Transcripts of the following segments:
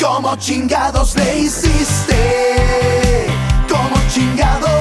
¿Cómo chingados le hiciste? ¿Cómo chingados?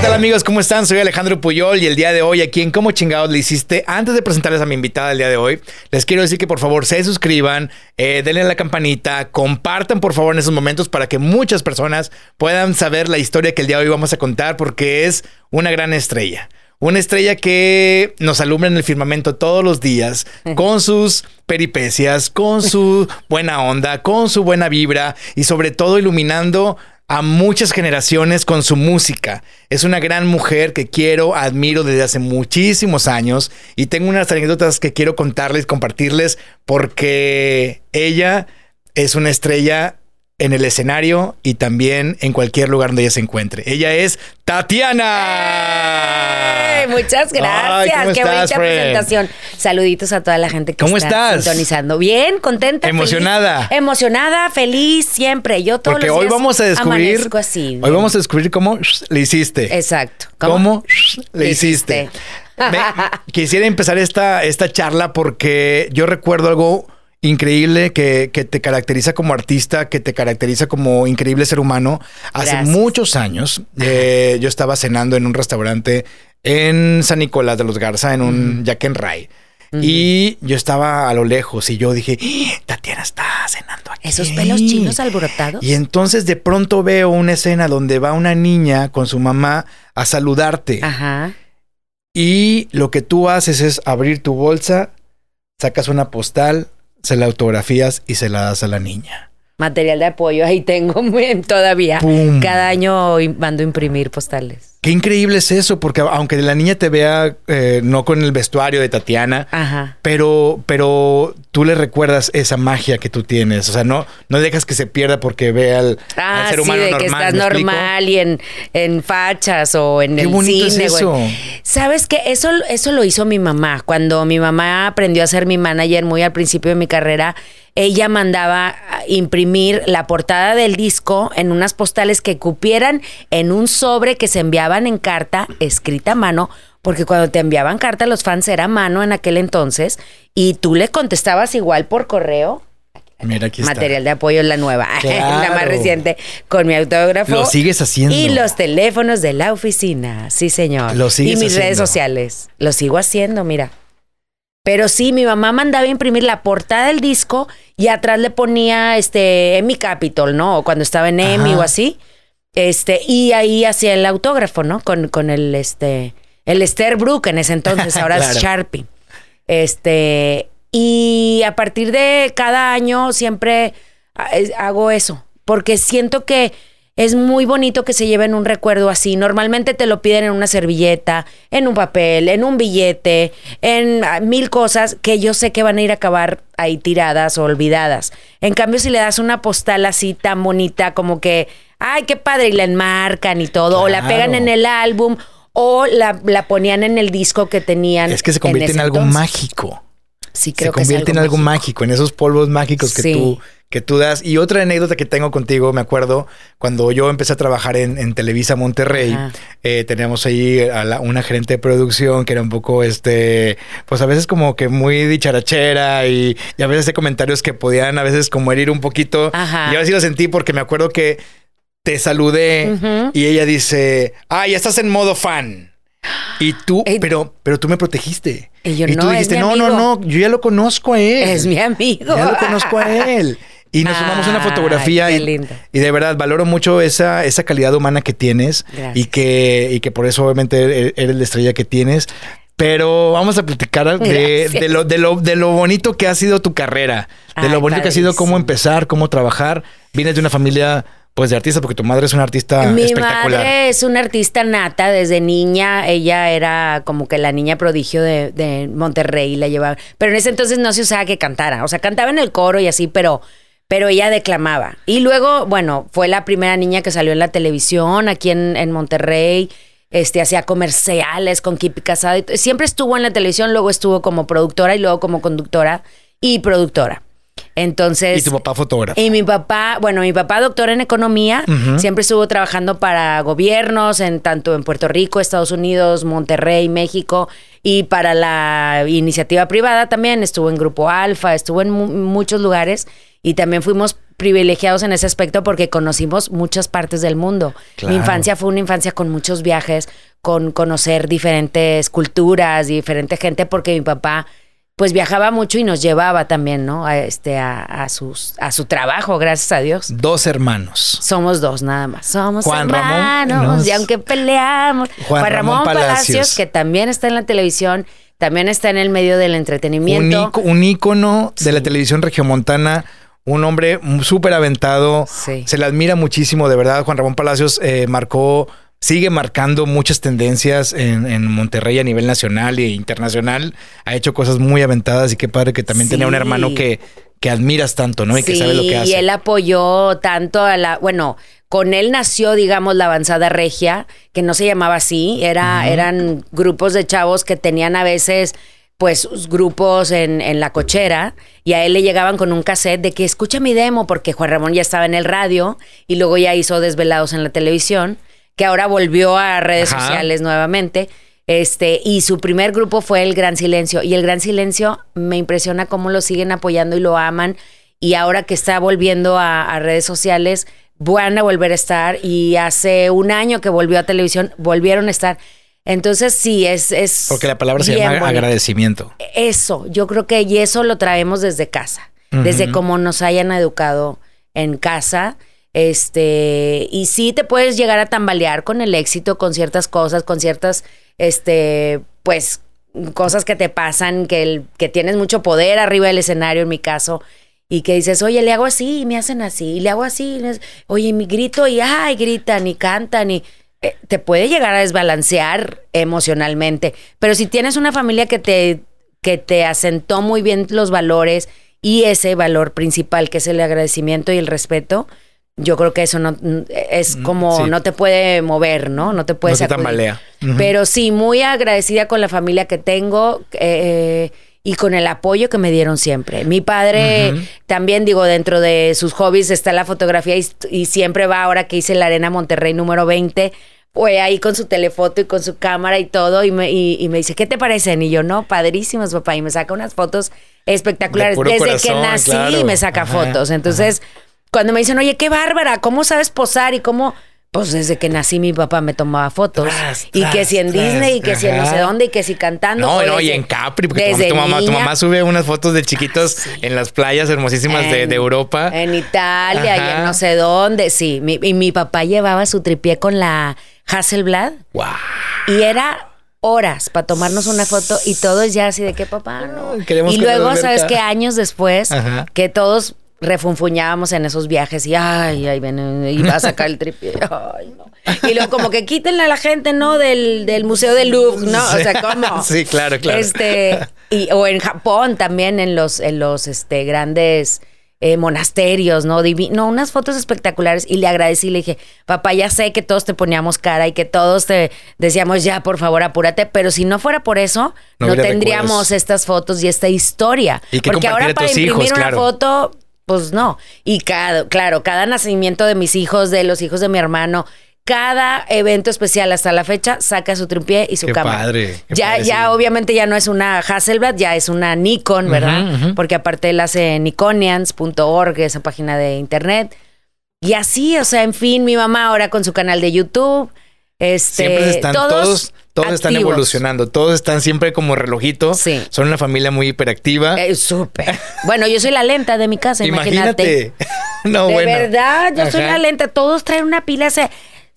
Tal amigos? ¿Cómo están? Soy Alejandro Puyol y el día de hoy aquí en ¿Cómo chingados le hiciste? Antes de presentarles a mi invitada el día de hoy, les quiero decir que por favor se suscriban, eh, denle a la campanita, compartan por favor en esos momentos para que muchas personas puedan saber la historia que el día de hoy vamos a contar porque es una gran estrella. Una estrella que nos alumbra en el firmamento todos los días con sus peripecias, con su buena onda, con su buena vibra y sobre todo iluminando a muchas generaciones con su música. Es una gran mujer que quiero, admiro desde hace muchísimos años y tengo unas anécdotas que quiero contarles, compartirles, porque ella es una estrella en el escenario y también en cualquier lugar donde ella se encuentre. Ella es Tatiana. ¡Eh! Muchas gracias. Ay, ¿cómo Qué estás, bonita friend? presentación. Saluditos a toda la gente que ¿Cómo está estás? sintonizando. Bien, contenta. Emocionada. feliz. emocionada, feliz siempre. Yo todos Porque los hoy días vamos a descubrir. amanezco así. Hoy vamos a descubrir cómo le hiciste. Exacto. ¿Cómo, le Le hiciste? hiciste? Me- quisiera empezar esta, esta charla porque yo recuerdo algo increíble que, que te caracteriza como artista, que te caracteriza como increíble ser humano. Hace Gracias. muchos años eh, yo estaba cenando en un restaurante en San Nicolás de los Garza, en un Jack and Ray. Y yo estaba a lo lejos y yo dije, "¡Ah! Tatiana está cenando aquí. Esos pelos chinos alborotados. Y entonces de pronto veo una escena donde va una niña con su mamá a saludarte. Ajá. Y lo que tú haces es abrir tu bolsa, sacas una postal, se la autografías y se la das a la niña. Material de apoyo ahí tengo todavía. ¡Pum! Cada año mando a imprimir postales. Qué increíble es eso, porque aunque la niña te vea eh, no con el vestuario de Tatiana, Ajá. pero, pero tú le recuerdas esa magia que tú tienes. O sea, no, no dejas que se pierda porque vea al, al Ah, ser sí, humano de normal. que estás normal y en, en fachas o en Qué el bonito cine. es güey. Sabes que eso, eso lo hizo mi mamá. Cuando mi mamá aprendió a ser mi manager muy al principio de mi carrera, ella mandaba imprimir la portada del disco en unas postales que cupieran en un sobre que se enviaban en carta, escrita a mano, porque cuando te enviaban carta los fans era a mano en aquel entonces, y tú le contestabas igual por correo. Mira, aquí está. Material de apoyo la nueva, la más reciente, con mi autógrafo. Lo sigues haciendo. Y los teléfonos de la oficina, sí señor. Lo sigues y mis redes sociales, lo sigo haciendo, mira. Pero sí, mi mamá mandaba imprimir la portada del disco y atrás le ponía este Emmy Capitol, ¿no? O cuando estaba en Emmy o así. Este, y ahí hacía el autógrafo, ¿no? Con, con el este el Brook en ese entonces, ahora Claro. es Sharpie. Este, y a partir de cada año siempre ah, hago eso, porque siento que es muy bonito que se lleven un recuerdo así. Normalmente te lo piden en una servilleta, en un papel, en un billete, en ah, mil cosas que yo sé que van a ir a acabar ahí tiradas o olvidadas. En cambio, si le das una postal así tan bonita como que, ay, qué padre, y la enmarcan y todo, o la pegan en el álbum, o la, la ponían en el disco que tenían. Es que se convierte en, algo entonces. mágico. Sí, se creo que es convierte en algo mágico. en esos polvos mágicos que Sí. tú que tú das. Y otra anécdota que tengo contigo, me acuerdo, cuando yo empecé a trabajar en, en Televisa Monterrey, eh, teníamos ahí a la- una gerente de producción que era un poco, este, pues a veces como que muy dicharachera y, y a veces de comentarios que podían a veces como herir un poquito. Ajá. Y yo así lo sentí porque me acuerdo que te saludé y ella dice, ah, ya estás en modo fan. Y tú, Ey. pero, pero tú me protegiste. Y yo, tú "No, dijiste, no, no, amigo". no, yo ya lo conozco a él. Es mi amigo. Ya lo conozco a él. Y nos tomamos una fotografía y, y de verdad valoro mucho esa, esa calidad humana que tienes Gracias. y que, y que por eso obviamente eres eres la estrella que tienes. Pero vamos a platicar de, de lo, de, lo, de lo bonito que ha sido tu carrera, de lo bonito que ha sido cómo empezar, cómo trabajar. Vienes de una familia pues de artistas porque tu madre es una artista Mi espectacular. madre es una artista nata desde niña. Ella era como que la niña prodigio de, de Monterrey, la llevaba. Pero en ese entonces no se usaba que cantara. O sea, cantaba en el coro y así, pero, pero ella declamaba. Y luego, bueno, fue la primera niña que salió en la televisión aquí en, en Monterrey. Este, hacía comerciales con Kipi Casado. y Siempre estuvo en la televisión, luego estuvo como productora y luego como conductora y productora. Entonces. Y tu papá fotógrafo. Y mi papá, bueno, mi papá doctor en economía, siempre estuvo trabajando para gobiernos, en tanto en Puerto Rico, Estados Unidos, Monterrey, México, y para la iniciativa privada también, estuvo en Grupo Alfa, estuvo en mu- muchos lugares y también fuimos privilegiados en ese aspecto porque conocimos muchas partes del mundo. Claro. Mi infancia fue una infancia con muchos viajes, con conocer diferentes culturas, diferente gente, porque mi papá pues viajaba mucho y nos llevaba también, ¿no? A, este, a, a sus, a su trabajo, gracias a Dios. Dos hermanos. Somos dos nada más. Somos Juan Ramón, hermanos. nos- Y aunque peleamos. Juan Juan, Ramón Ramón, Palacios, Palacios, que también está en la televisión, también está en el medio del Un, entretenimiento. un ícono de la televisión regiomontana. Un hombre súper aventado. Sí. Se le admira muchísimo, de verdad. Juan Ramón Palacios eh, marcó, sigue marcando muchas tendencias en, en Monterrey a nivel nacional e internacional. Ha hecho cosas muy aventadas y qué padre que también tenía un hermano que, que admiras tanto, ¿no? Y que Sí, sabe lo que hace. y él apoyó tanto a la, bueno, con él nació, digamos, la avanzada regia, que no se llamaba así, era, eran grupos de chavos que tenían a veces pues grupos en, en la cochera y a él le llegaban con un cassette de que escucha mi demo porque Juan Ramón ya estaba en el radio y luego ya hizo Desvelados en la televisión, que ahora volvió a redes Ajá. sociales nuevamente. Este, y su primer grupo fue El Gran Silencio. Y El Gran Silencio me impresiona cómo lo siguen apoyando y lo aman. Y ahora que está volviendo a, a redes sociales, van a volver a estar. Y hace un año que volvió a televisión, volvieron a estar. Entonces, sí, es. es Porque la palabra se llama bonito. agradecimiento. Eso, yo creo que y eso lo traemos desde casa, desde cómo nos hayan educado en casa. Este, y sí te puedes llegar a tambalear con el éxito, con ciertas cosas, con ciertas, este, pues, cosas que te pasan, que, el, que tienes mucho poder arriba del escenario, en mi caso, y que dices, oye, le hago así y me hacen así, y le hago así, y oye, mi grito y ay, gritan y cantan y eh, te puede llegar a desbalancear emocionalmente. Pero si tienes una familia que te, que te asentó muy bien los valores y ese valor principal que es el agradecimiento y el respeto, yo creo que eso no es como sí. no te puede mover, ¿no? No te puede No te tambalea. Pero sí, muy agradecida con la familia que tengo eh, y con el apoyo que me dieron siempre. Mi padre también, digo, dentro de sus hobbies está la fotografía y, y siempre va ahora que hice la Arena Monterrey número 20. Fue ahí con su telefoto y con su cámara y todo, y me, y, y me dice, ¿qué te parecen? Y yo, no, padrísimos, papá. Y me saca unas fotos espectaculares. De Desde corazón, que nací claro. me saca Ajá, fotos. Entonces, cuando me dicen, oye, qué bárbara, ¿cómo sabes posar? Y cómo, pues desde que nací mi papá me tomaba fotos. Tras, y que si en tras, Disney, y que si en no sé dónde, y que si cantando. No, o no, y en Capri, porque tu, desde tu mamá, tu mamá sube unas fotos de chiquitos en las playas hermosísimas de, En- de Europa. En Italia y Ajá. en no sé dónde, sí. Mi- y mi papá llevaba su tripié con la Hasselblad Wow. y era horas para tomarnos una foto y todos ya así de que papá, no. Queremos y luego. ¿sabes qué? Años después, Ajá. que todos refunfuñábamos en esos viajes y ay, ay, ven, y va a sacar el tripié. Ay, no. Y luego como que quítenle a la gente, ¿no? Del, del Museo del Louvre, ¿no? O sea, ¿cómo? Sí, claro, claro. Este, y, o en Japón también, en los, en los este, grandes eh, monasterios, ¿no? Divi- no, unas fotos espectaculares. Y le agradecí, le dije, papá, ya sé que todos te poníamos cara y que todos te decíamos, ya, por favor, apúrate. Pero si no fuera por eso, No tendríamos recuerdos. estas fotos y esta historia. Y que Porque ahora para imprimir hijos, una claro. foto, pues no. Y cada, claro, cada nacimiento de mis hijos, de los hijos de mi hermano, cada evento especial hasta la fecha saca su tripié y su Qué cámara. padre, qué ya, padre, ya sí. obviamente ya no es una Hasselblad, ya es una Nikon, ¿verdad? Porque aparte él hace niconians.org, esa página de internet. Y así, o sea, en fin, mi mamá ahora con su canal de YouTube. Este, Siempre están todos, todos, todos, están evolucionando, todos están siempre como relojito. Sí. Son una familia muy hiperactiva. Eh, Súper. Bueno, yo soy la lenta de mi casa, imagínate. Imagínate. no, de bueno. verdad, yo soy la lenta. Todos traen una pila. Se,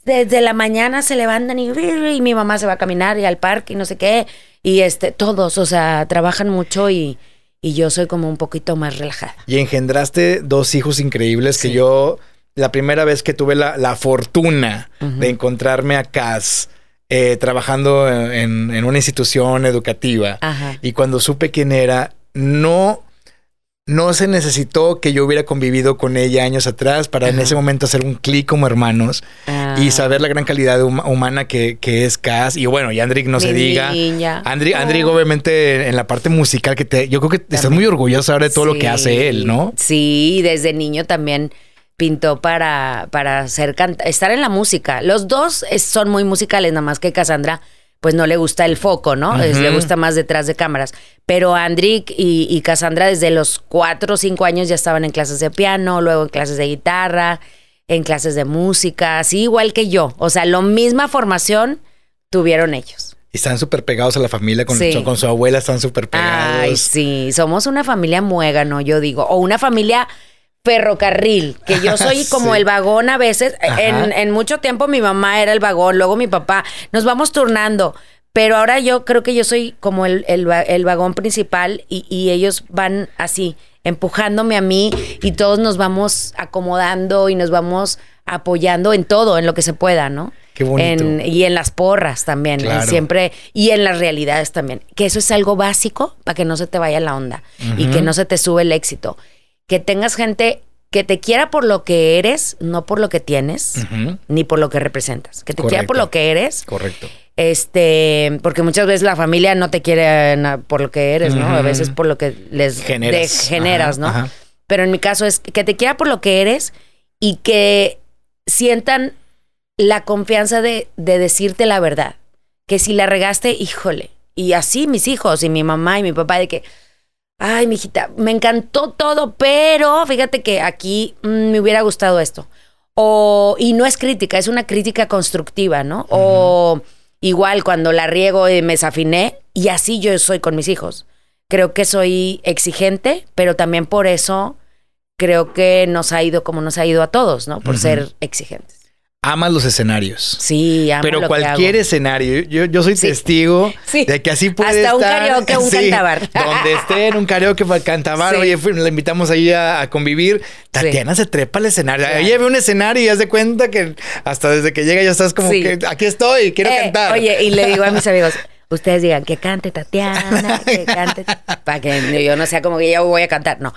desde la mañana se levantan y, y mi mamá se va a caminar y al parque y no sé qué. Y este, todos, o sea, trabajan mucho y, y yo soy como un poquito más relajada. Y engendraste dos hijos increíbles que yo, la primera vez que tuve la, la fortuna de encontrarme a Cas eh, trabajando en, en una institución educativa Ajá. y cuando supe quién era, no, no se necesitó que yo hubiera convivido con ella años atrás para en ese momento hacer un clic como hermanos Ah. y saber la gran calidad huma- humana que, que es Cass. Y bueno, y Andrick no Mi se diga. Oh. Andrick, obviamente, en la parte musical que te. Yo creo que estás muy orgulloso ahora de todo lo que hace él, ¿no? Sí, desde niño también pintó para, para canta- estar en la música. Los dos es- son muy musicales, nada más que Cassandra, pues no le gusta el foco, ¿no? Es- le gusta más detrás de cámaras. Pero Andrick y, y Cassandra desde los cuatro o cinco años ya estaban en clases de piano, luego en clases de guitarra, en clases de música, así igual que yo. O sea, la misma formación tuvieron ellos. Y están súper pegados a la familia, con, Sí. con su abuela están súper pegados. Ay, sí, somos una familia muégano, yo digo, o una familia ferrocarril, que yo soy como Sí. el vagón a veces. En, en mucho tiempo mi mamá era el vagón, luego mi papá, nos vamos turnando. Pero ahora yo creo que yo soy como el, el el vagón principal y, y ellos van así, empujándome a mí y todos nos vamos acomodando y nos vamos apoyando en todo, en lo que se pueda, ¿no? Qué bonito. En- y en las porras también, Claro. siempre, y en las realidades también. Que eso es algo básico para que no se te vaya la onda y que no se te sube el éxito. Que tengas gente que te quiera por lo que eres, no por lo que tienes, ni por lo que representas. Que te quiera por lo que eres. Correcto. Este, porque muchas veces la familia no te quiere na- por lo que eres, ¿no? A veces por lo que les Generas. de- generas, Ajá, ¿no? ajá. Pero en mi caso es que te quiera por lo que eres y que sientan la confianza de, de decirte la verdad. Que si la regaste, híjole. Y así mis hijos y mi mamá y mi papá de que, ay, mijita, me encantó todo, pero fíjate que aquí mm, me hubiera gustado esto. O, y no es crítica, es una crítica constructiva, ¿no? O igual cuando la riego y me desafiné, y así yo soy con mis hijos. Creo que soy exigente, pero también por eso creo que nos ha ido como nos ha ido a todos, ¿no? Por ser exigentes. Amas los escenarios. Sí, amo Pero lo que cualquier hago. escenario, yo, yo soy Sí. testigo Sí. de que así puede Hasta un estar. karaoke, un cantabar. Donde esté en un karaoke para cantabar, Sí. oye, la invitamos ahí a, a convivir. Tatiana se trepa al escenario. Ella ve un escenario y ya se cuenta que hasta desde que llega ya estás como Sí. que aquí estoy, quiero Eh, cantar. Oye, y le digo a mis amigos, ustedes digan que cante Tatiana, que cante, para que yo no sea como que yo voy a cantar, no,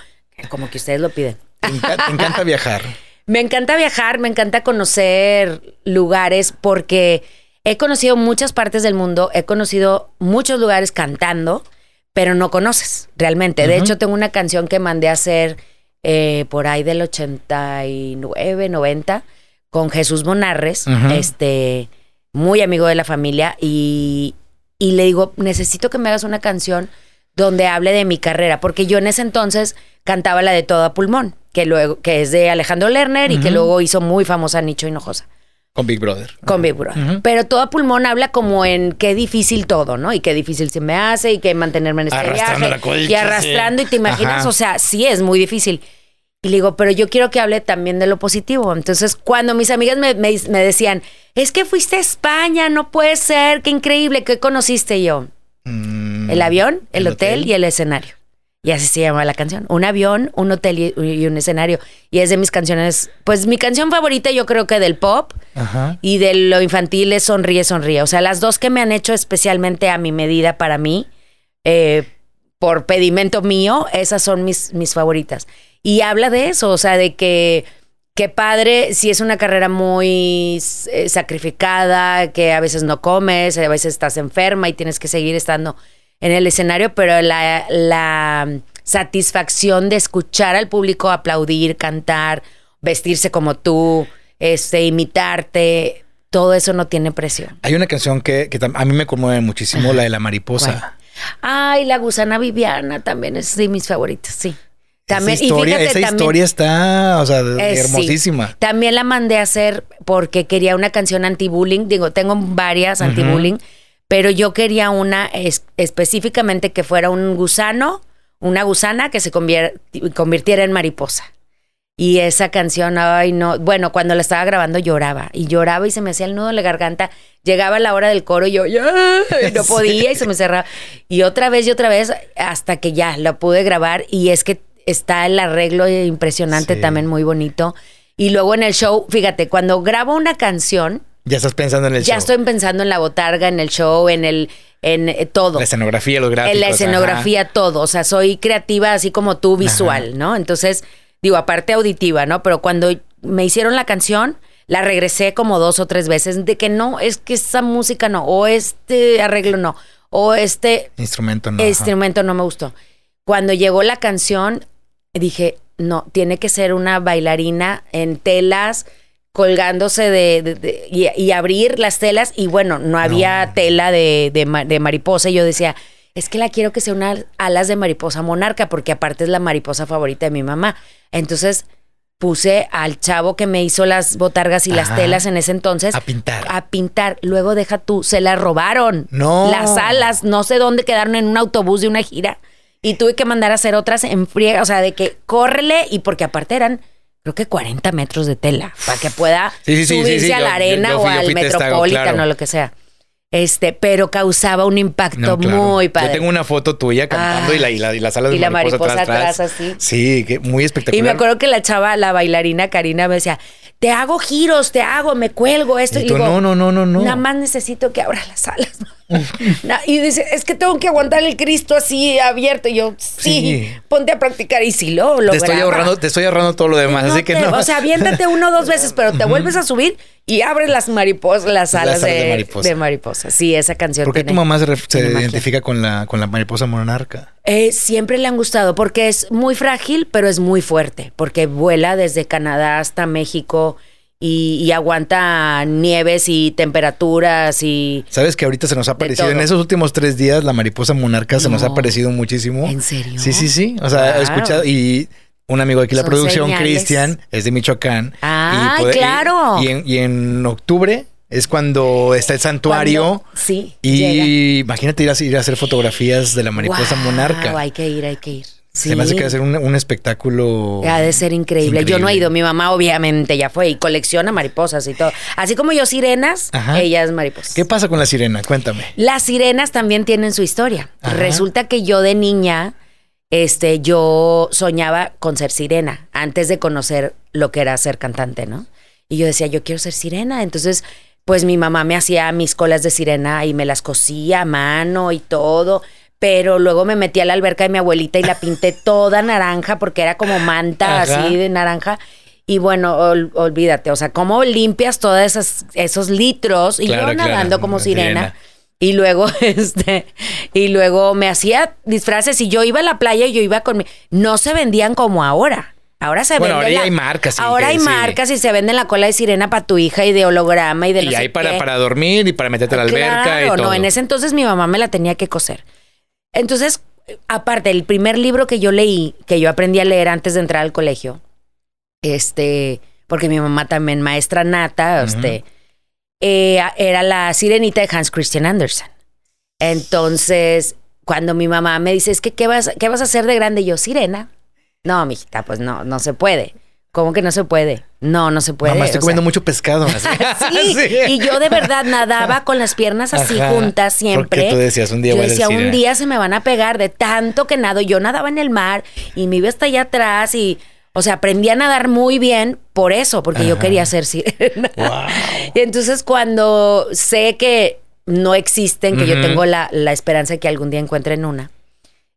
como que ustedes lo piden. Te encanta viajar. Me encanta viajar, me encanta conocer lugares porque he conocido muchas partes del mundo, he conocido muchos lugares cantando, pero no conoces realmente. De hecho, tengo una canción que mandé a hacer eh, por ahí del 89, 90 con Jesús Monarres, Ujú. este, muy amigo de la familia, y, y le digo, necesito que me hagas una canción donde hable de mi carrera, porque yo en ese entonces cantaba la de Todo a Pulmón, que luego que es de Alejandro Lerner y que luego hizo muy famosa Nicho Hinojosa Con Big Brother. con Big Brother. Pero Todo a Pulmón habla como en qué difícil todo, ¿no? Y qué difícil se me hace y que mantenerme en este Arrastrando viaje la colcha, y arrastrando sí. y te imaginas, Ajá. o sea, sí es muy difícil. Y le digo, pero yo quiero que hable también de lo positivo. Entonces, cuando mis amigas me, me- me decían, es que fuiste a España, no puede ser, qué increíble, ¿qué conociste Y yo? Mm, El avión, el, hotel, y el escenario. Y así se llama la canción. Un avión, un hotel y, y un escenario. Y es de mis canciones, pues mi canción favorita yo creo que del pop Ajá. y de lo infantil es Sonríe, Sonríe. O sea, las dos que me han hecho especialmente a mi medida para mí, eh, por pedimento mío, esas son mis, mis favoritas. Y habla de eso, o sea, de que, que padre, si es una carrera muy eh, sacrificada, que a veces no comes, a veces estás enferma y tienes que seguir estando en el escenario, pero la, la satisfacción de escuchar al público aplaudir, cantar, vestirse como tú, este, imitarte, todo eso no tiene precio. Hay una canción que, que a mí me conmueve muchísimo, la de la mariposa. Ay, la gusana Viviana también es de mis favoritas, sí. También, esa historia, y fíjate, esa también, historia está, o sea, eh, sí. hermosísima. También la mandé a hacer porque quería una canción anti-bullying. Digo, tengo varias anti-bullying, pero yo quería una es- específicamente que fuera un gusano, una gusana que se convirtiera en mariposa. Y esa canción, ay, no. Bueno, cuando la estaba grabando lloraba y lloraba y se me hacía el nudo en la garganta. Llegaba la hora del coro y yo ya, y no podía y se me cerraba. Y otra vez y otra vez hasta que ya la pude grabar. Y es que está el arreglo impresionante Sí. también, muy bonito. Y luego en el show, fíjate, cuando grabo una canción, Ya estás pensando en el ya show. estoy pensando en la botarga, en el show, en el, en eh, todo. La escenografía, los gráficos. En la ajá. escenografía, todo. O sea, soy creativa así como tú, visual, ¿no? Entonces, digo, aparte auditiva, ¿no? Pero cuando me hicieron la canción, la regresé como dos o tres veces de que no, es que esa música no, o este arreglo no, o este Instrumento, no. ajá. instrumento no me gustó. Cuando llegó la canción, dije, no, tiene que ser una bailarina en telas colgándose de, de- de- y, y abrir las telas y bueno, no había tela de, de ma- de mariposa y yo decía, es que la quiero que sea unas alas de mariposa monarca porque aparte es la mariposa favorita de mi mamá. Entonces puse al chavo que me hizo las botargas y las telas en ese entonces A pintar. a pintar. Luego deja tú, se las robaron. No. Las alas, no sé dónde quedaron en un autobús de una gira. Y tuve que mandar a hacer otras en friega. O sea, de que córrele. Y porque aparte eran, creo que 40 metros de tela. Para que pueda Sí, sí, subirse sí, a la yo- arena yo o fui- al fui testigo, Metropolitan claro. o lo que sea. Este, pero causaba un impacto No, claro. muy padre. Yo tengo una foto tuya cantando Ah. y, la, y, la, y las alas de Y la mariposa, atrás, atrás, así. Sí, que muy espectacular. Y me acuerdo que la chava, la bailarina Karina, me decía, te hago giros, te hago, me cuelgo esto. Y Y, tú, digo, no, no, no, no, no. Nada más necesito que abra las alas. Y dice, es que tengo que aguantar el Cristo así abierto. Y yo, sí, Sí. ponte a practicar. Y si lo te estoy lograba. ahorrando, te estoy ahorrando todo lo demás, No así que no. O sea, aviéntate uno o dos veces, pero te vuelves a subir y abres las mariposas, las alas alas de de, mariposa. de mariposa. Sí, esa canción. ¿Por qué tu mamá se, identifica con la, con la mariposa monarca? Eh, siempre le han gustado porque es muy frágil, pero es muy fuerte, porque vuela desde Canadá hasta México y, y aguanta nieves y temperaturas y... ¿Sabes que ahorita se nos ha aparecido? En esos últimos tres días, la mariposa monarca se nos ha No. aparecido muchísimo. ¿En serio? Sí, sí, sí. O sea, he escuchado. Y un amigo aquí la Son producción. Cristian, es de Michoacán. ¡Ay, y claro! Y, en, y en octubre es cuando está el santuario. Cuando- sí, Y llega. imagínate ir a, ir a hacer fotografías de la mariposa Wow, monarca. Hay que ir, hay que ir. Sí. Se me hace que va a ser un, un espectáculo. Ha de ser increíble. Yo no he ido, mi mamá obviamente ya fue y colecciona mariposas y todo. Así como yo sirenas, Ajá. ella es mariposa. ¿Qué pasa con la sirena? Cuéntame. Las sirenas también tienen su historia. Ajá. Resulta que yo de niña, este, yo soñaba con ser sirena antes de conocer lo que era ser cantante, ¿no? Y yo decía, yo quiero ser sirena. Entonces, pues mi mamá me hacía mis colas de sirena y me las cosía a mano y todo. Pero luego me metí a la alberca de mi abuelita y la pinté toda naranja porque era como manta Ajá. así de naranja. Y bueno, ol- olvídate, o sea, ¿cómo limpias todos esos, esos litros? Y Claro, yo claro, nadando como sirena. sirena. Y luego, este, y luego me hacía disfraces y yo iba a la playa y yo iba con mi. No se vendían como ahora. Ahora se Bueno, ahora la- hay marcas, sí, ahora hay sí. marcas y se venden la cola de sirena para tu hija y de holograma y de no y sé hay para, qué. para dormir y para meterte a la alberca y todo. no, en ese entonces mi mamá me la tenía que coser. Entonces, aparte, el primer libro que yo leí, que yo aprendí a leer antes de entrar al colegio, este, porque mi mamá también maestra nata, Ujú. este, eh, era la sirenita de Hans Christian Andersen. Entonces, cuando mi mamá me dice, es que, ¿qué vas, qué vas a hacer de grande? Y yo, sirena. No, mijita, pues no, no se puede. ¿Cómo que no se puede? No, no se puede. Mamá, estoy o comiendo sea, mucho pescado. así. Sí, y yo de verdad nadaba con las piernas así Ajá, juntas siempre. porque tú decías, un día Yo voy a ser decía, un día se me van a pegar de tanto que nado. Yo nadaba en el mar y me iba hasta allá atrás y, o sea, aprendí a nadar muy bien por eso, porque yo quería ser sirena. Wow. Y entonces cuando sé que no existen, que yo tengo la, la esperanza de que algún día encuentren una,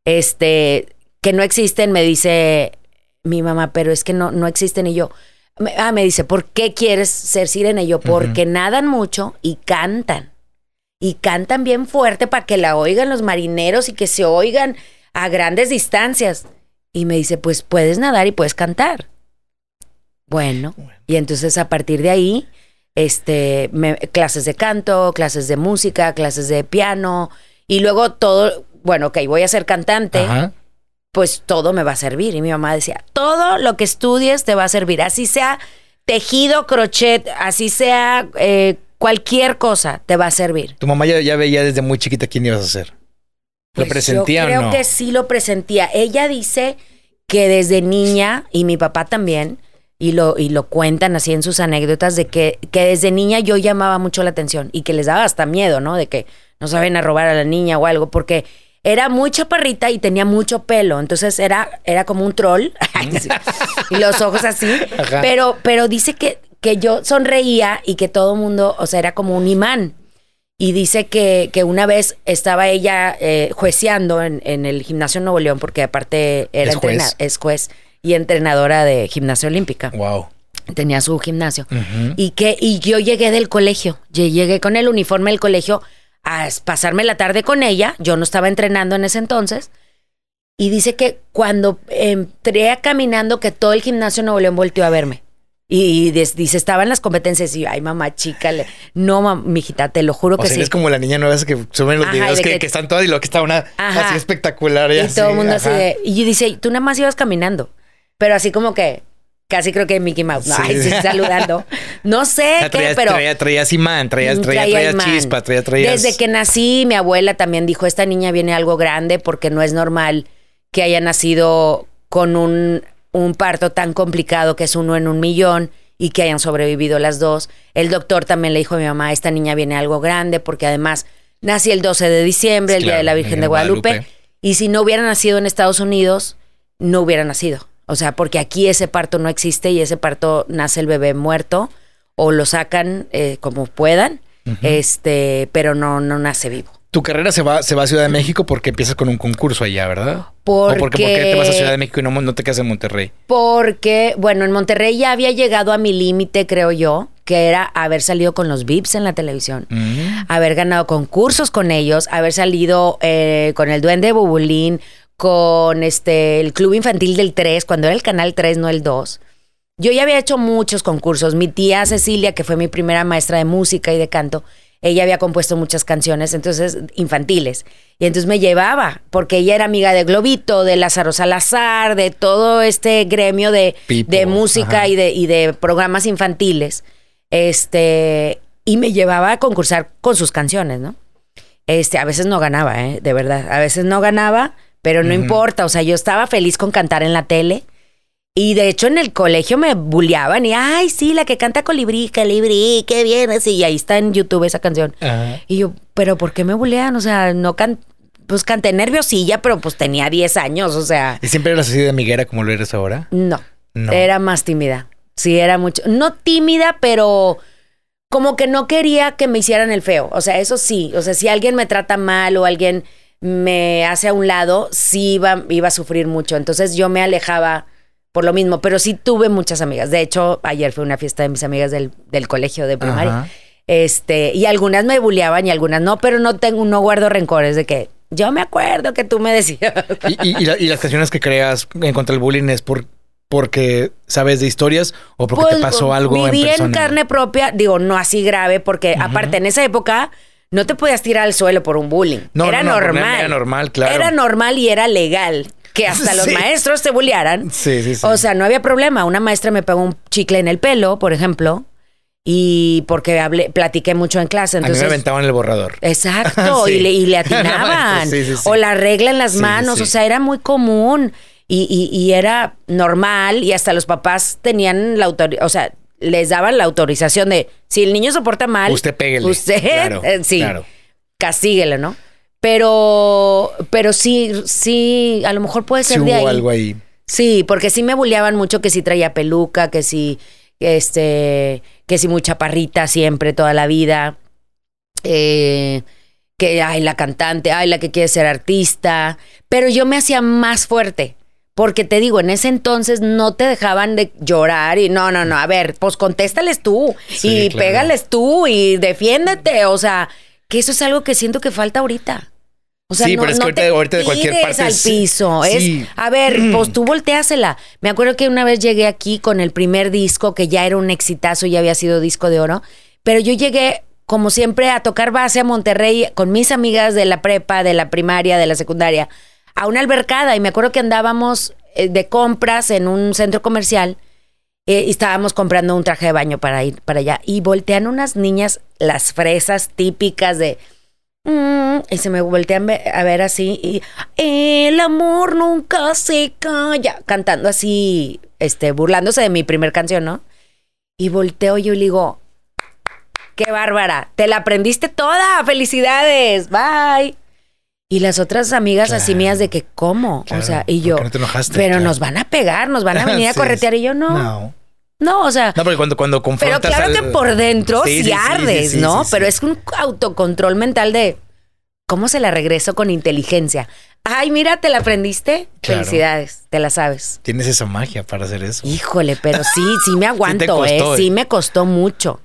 este, que no existen, me dice mi mamá, pero es que no, no existen. Y yo, me- ah, me dice, ¿por qué quieres ser sirena? Y yo, porque nadan mucho y cantan. Y cantan bien fuerte para que la oigan los marineros y que se oigan a grandes distancias. Y me dice, pues puedes nadar y puedes cantar. Bueno, y entonces a partir de ahí, este, me- clases de canto, clases de música, clases de piano, y luego todo, bueno, ok, voy a ser cantante, Ajá. Pues todo me va a servir. Y mi mamá decía, todo lo que estudies te va a servir, así sea tejido, crochet, así sea eh, cualquier cosa, te va a servir. Tu mamá ya, ya veía desde muy chiquita quién ibas a ser. ¿Lo Pues presentía yo creo o no? que sí lo presentía. Ella dice que desde niña, y mi papá también, y lo, y lo cuentan así en sus anécdotas, de que, que desde niña yo llamaba mucho la atención y que les daba hasta miedo, ¿no? De que no saben a robar a la niña o algo, porque era muy chaparrita y tenía mucho pelo, entonces era, era como un troll, y los ojos así, Ajá. pero, pero dice que, que yo sonreía y que todo el mundo, o sea, era como un imán. Y dice que, que una vez estaba ella eh, jueceando en, en el gimnasio Nuevo León, porque aparte era ¿Es juez? entrena- es juez y entrenadora de gimnasia olímpica Wow. tenía su gimnasio. Y que y yo llegué del colegio, Lle- llegué con el uniforme del colegio a pasarme la tarde con ella, yo no estaba entrenando en ese entonces. Y dice que cuando entré a caminando que todo el gimnasio Nuevo León volteó a verme. Y, y dice, estaba en las competencias y yo, ay mamá chica, le- no mijita, te lo juro O que sea, sí. es como la niña nueva que suben los Ajá, videos de que, que- que están todas y lo que está una Ajá. así espectacular. y así, todo el mundo así de, y dice, tú nada más ibas caminando, pero así como que casi creo que Mickey Mouse, no, Sí. ay, sí, saludando. No sé qué, pero traía, traías imán, traías, traía, Traía traías imán. chispa, traía, traías... Desde que nací, mi abuela también dijo, esta niña viene algo grande porque no es normal que haya nacido con un, un parto tan complicado que es uno en un millón y que hayan sobrevivido las dos. El doctor también le dijo a mi mamá, esta niña viene algo grande porque además nací el 12 de diciembre, el Día de la Virgen de Guadalupe, Guadalupe. y si no hubiera nacido en Estados Unidos, no hubiera nacido. O sea, porque aquí ese parto no existe y ese parto nace el bebé muerto o lo sacan eh, como puedan, este, pero no, no nace vivo. Tu carrera se va, se va a Ciudad de México porque empiezas con un concurso allá, ¿verdad? Porque- ¿O porque, por qué te vas a Ciudad de México y no, no te quedas en Monterrey? Porque, bueno, en Monterrey ya había llegado a mi límite, creo yo, que era haber salido con los VIPs en la televisión, Mm. haber ganado concursos con ellos, haber salido eh, con el Duende Bubulín, con este el Club Infantil del 3, cuando era el Canal 3, no el 2. Yo ya había hecho muchos concursos. Mi tía Cecilia, que fue mi primera maestra de música y de canto, ella había compuesto muchas canciones, entonces infantiles. Y entonces me llevaba, porque ella era amiga de Globito, de Lázaro Salazar, de todo este gremio de, de música y de, y de programas infantiles. Este, y me llevaba a concursar con sus canciones, ¿no? Este, a veces no ganaba, ¿eh? De verdad. A veces no ganaba, pero no importa. O sea, yo estaba feliz con cantar en la tele. Y de hecho en el colegio me bulleaban y, ay, sí, la que canta colibrí, colibrí, qué bien, así. Y ahí está en YouTube esa canción. Y yo, pero ¿por qué me bullean? O sea, no can pues canté nerviosilla, pero pues tenía 10 años, o sea, ¿Y siempre eras así de amiguera como lo eres ahora? no. No. Era más tímida. Sí, era mucho. No tímida, pero como que no quería que me hicieran el feo. O sea, eso sí. O sea, si alguien me trata mal o alguien me hace a un lado, sí iba, iba a sufrir mucho. Entonces yo me alejaba por lo mismo. Pero sí tuve muchas amigas. De hecho, ayer fue una fiesta de mis amigas del, del colegio de primaria. Ajá. Este, y algunas me bulleaban y algunas no, pero no tengo, no guardo rencores de que yo me acuerdo que tú me decías. ¿Y, y- y la- y las canciones que creas en contra del bullying es por, porque sabes de historias o porque te Pues, pasó algo viví en en, persona? carne propia, digo, no así grave, porque aparte en esa época no te podías tirar al suelo por un bullying. No, era no, no, por normal. era normal, claro. Era normal y era legal que hasta los maestros te bullearan. Sí, sí, sí. O sea, no había problema. Una maestra me pegó un chicle en el pelo, por ejemplo, y porque hablé, platiqué mucho en clase. a mí Entonces, me aventaban el borrador. Exacto, Sí. y, le, y le atinaban. sí, sí, sí. O la regla en las manos, o sea, era muy común. Y, y- y era normal, y hasta los papás tenían la autorización, o sea, les daban la autorización de si el niño se porta mal, Usted péguele. Usted, Claro, eh, sí, claro. castíguele, ¿no? Pero, pero sí, sí, a lo mejor puede Sí ser de hubo ahí. algo ahí. Sí, porque sí me bulleaban mucho que si traía peluca, que si, este, que si muy chaparrita siempre, toda la vida. Eh, que, ay, la cantante, ay, la que quiere ser artista. Pero yo me hacía más fuerte. Porque te digo, en ese entonces no te dejaban de llorar y no, no, no, a ver, pues contéstales tú Sí, y claro. pégales tú y defiéndete. O sea, que eso es algo que siento que falta ahorita. O sea, Sí, no, pero es que no ahorita- te ahorita de cualquier parte al es- piso. sí. Es, a ver, pues tú volteásela. Me acuerdo que una vez llegué aquí con el primer disco, que ya era un exitazo, ya había sido disco de oro, pero yo llegué, como siempre, a tocar base a Monterrey con mis amigas de la prepa, de la primaria, de la secundaria, a una albercada. Y me acuerdo que andábamos eh, de compras en un centro comercial eh, y estábamos comprando un traje de baño para ir para allá. Y voltean unas niñas, las fresas típicas de... Mm, y se me voltean a ver así y el amor nunca se calla cantando así este burlándose de mi primer canción no y volteo yo y le digo qué bárbara te la aprendiste toda felicidades bye y las otras amigas así Claro. mías de que cómo Claro, o sea y ¿por yo no te enojaste? pero Claro. nos van a pegar nos van a venir a corretear y yo no No. No, o sea, No, porque cuando, cuando pero confrontas claro al- que por dentro Sí, sí, sí, sí, ardes, sí, ¿no? Pero es un autocontrol mental de cómo se la regreso con inteligencia. Ay, mira, ¿te la aprendiste? Claro. Felicidades, te la sabes. Tienes esa magia para hacer eso. Híjole, pero sí, sí me aguanto, costó, ¿eh? Sí eh. me costó mucho.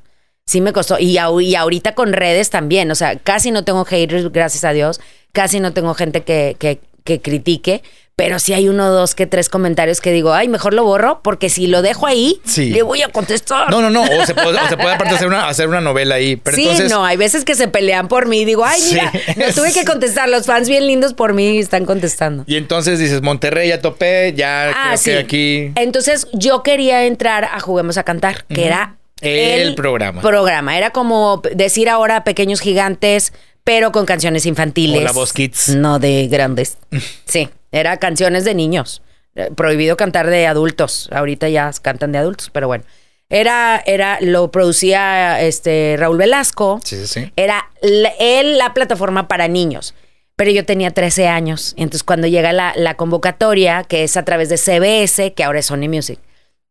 Sí me costó. Y, y ahorita con redes también. O sea, casi no tengo haters, gracias a Dios. Casi no tengo gente que, que, que critique. Pero sí hay uno, dos, que tres comentarios que digo, ay, mejor lo borro, porque si lo dejo ahí, Sí. le voy a contestar. No, no, no. O se puede, o se puede aparte hacer una, hacer una novela ahí. Pero sí, entonces. no, hay veces que se pelean por mí y digo, ay, mira, Sí. no tuve que contestar. Los fans bien lindos por mí están contestando. Y entonces dices, Monterrey ya topé, ya Ah, creo sí. que aquí. Entonces yo quería entrar a Juguemos a Cantar, que era El programa. Programa. Era como decir ahora Pequeños Gigantes, pero con canciones infantiles. O La Voz Kids. No de grandes. Sí, era canciones de niños. Eh, Prohibido cantar de adultos. Ahorita ya cantan de adultos, pero bueno. Era, era, lo producía este Raúl Velasco. Sí, sí, sí. Era él la plataforma para niños. Pero yo tenía 13 años. Entonces, cuando llega la, la convocatoria, que es a través de CBS, que ahora es Sony Music,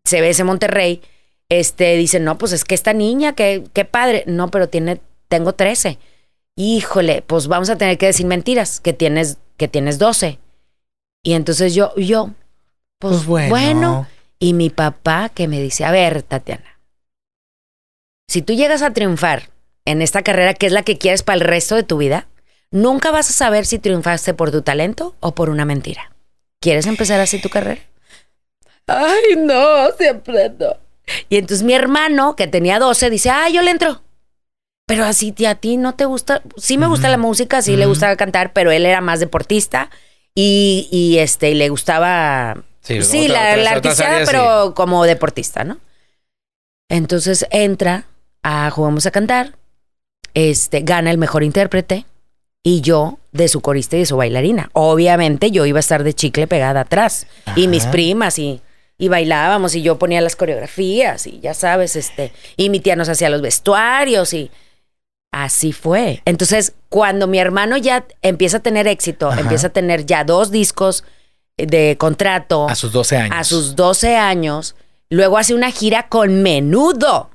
CBS Monterrey, este, dicen, no, pues es que esta niña, que, qué padre. No, pero tiene, tengo 13. Híjole, pues vamos a tener que decir mentiras, que tienes, que tienes 12. Y entonces yo, yo, pues, Pues bueno. bueno. Y mi papá que me dice, a ver, Tatiana, si tú llegas a triunfar en esta carrera que es la que quieres para el resto de tu vida, nunca vas a saber si triunfaste por tu talento o por una mentira. ¿Quieres empezar así tu carrera? Ay, no, siempre no. Y entonces mi hermano, que tenía 12, dice, ah, yo le entro. Pero así tía, a ti no te gusta, sí me gusta la música, sí le gusta cantar, pero él era más deportista y, y este, y le gustaba Sí, Sí, otra- la, áreas, pero como deportista, ¿no? Entonces entra a Jugamos a Cantar, este, gana el mejor intérprete y yo de su corista y de su bailarina. Obviamente yo iba a estar de chicle pegada atrás y mis primas y, y bailábamos y yo ponía las coreografías y ya sabes, este, y mi tía nos hacía los vestuarios y así fue. Entonces, cuando mi hermano ya empieza a tener éxito, Ajá. empieza a tener ya dos discos de contrato A sus 12 años. a sus 12 años, luego hace una gira con Menudo.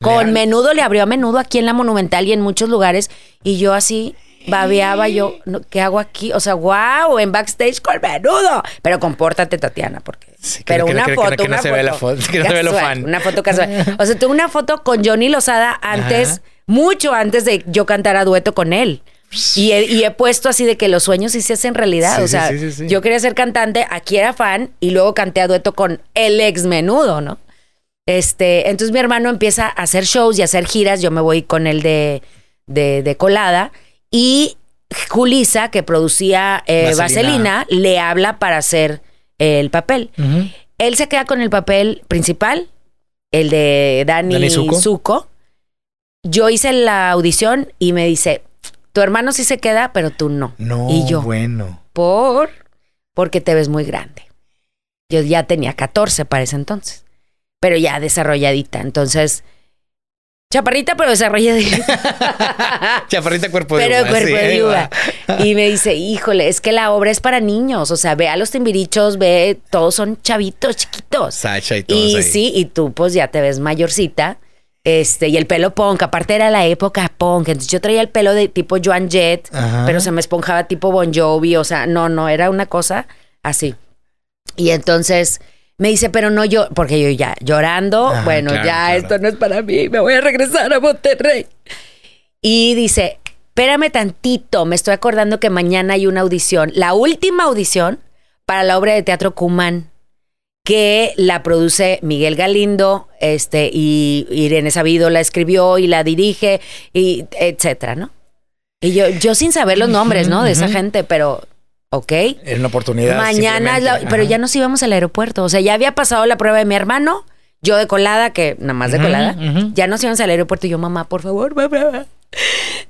Con Real. Menudo le abrió a Menudo aquí en la Monumental y en muchos lugares. Y yo así babeaba yo, no, ¿qué hago aquí? O sea, wow, en backstage con Menudo. Pero compórtate, Tatiana, porque... Sí, que- pero que- una que- foto, que no una se ve la foto foto, que no se ve lo casual, fan. Una foto casual. O sea, tuve una foto con Johnny Lozada antes, Ajá. mucho antes de yo cantar a dueto con él. Y he, y he puesto así de que los sueños sí se hacen realidad. Sí, o sí, sea, sí, sí, sí. yo quería ser cantante, aquí era fan y luego canté a dueto con el ex menudo, ¿no? Este, entonces mi hermano empieza a hacer shows y a hacer giras. Yo me voy con él de, de, de colada y Julisa, que producía eh, Vaselina. Vaselina, le habla para hacer el papel. Él se queda con el papel principal, el de Dani, Dani Zuko. Zuko. Yo hice la audición y me dice, tu hermano sí se queda, pero tú no. No, y yo, bueno. por, porque te ves muy grande. Yo ya tenía 14 para ese entonces, pero ya desarrolladita. Entonces, chaparrita, pero desarrolladita. Chaparrita cuerpo de Pero uva, cuerpo sí, de uva. va. Y me dice, híjole, es que la obra es para niños. O sea, ve a los timbirichos, ve, todos son chavitos, chiquitos. Sacha y todos Y ahí. sí, y tú pues ya te ves mayorcita. Este, y el pelo punk, aparte era la época punk. Entonces yo traía el pelo de tipo Joan Jett, Ajá. pero se me esponjaba tipo Bon Jovi. O sea, no, no, era una cosa así. Y entonces me dice, pero no yo, porque yo ya llorando, Ajá, bueno, claro, ya claro. esto no es para mí, me voy a regresar a Monterrey. Y dice, espérame tantito, me estoy acordando que mañana hay una audición, la última audición para la obra de teatro Cumán, que la produce Miguel Galindo, este, y Irene Sabido la escribió y la dirige, y etcétera, ¿no? Y yo, yo sin saber los nombres, ¿no? De esa gente, pero, ok. Era una oportunidad. Mañana, es la- pero ya nos íbamos al aeropuerto. O sea, ya había pasado la prueba de mi hermano, yo de colada, que nada más de colada. ujú. Ya nos íbamos al aeropuerto y yo, mamá, por favor, mamá,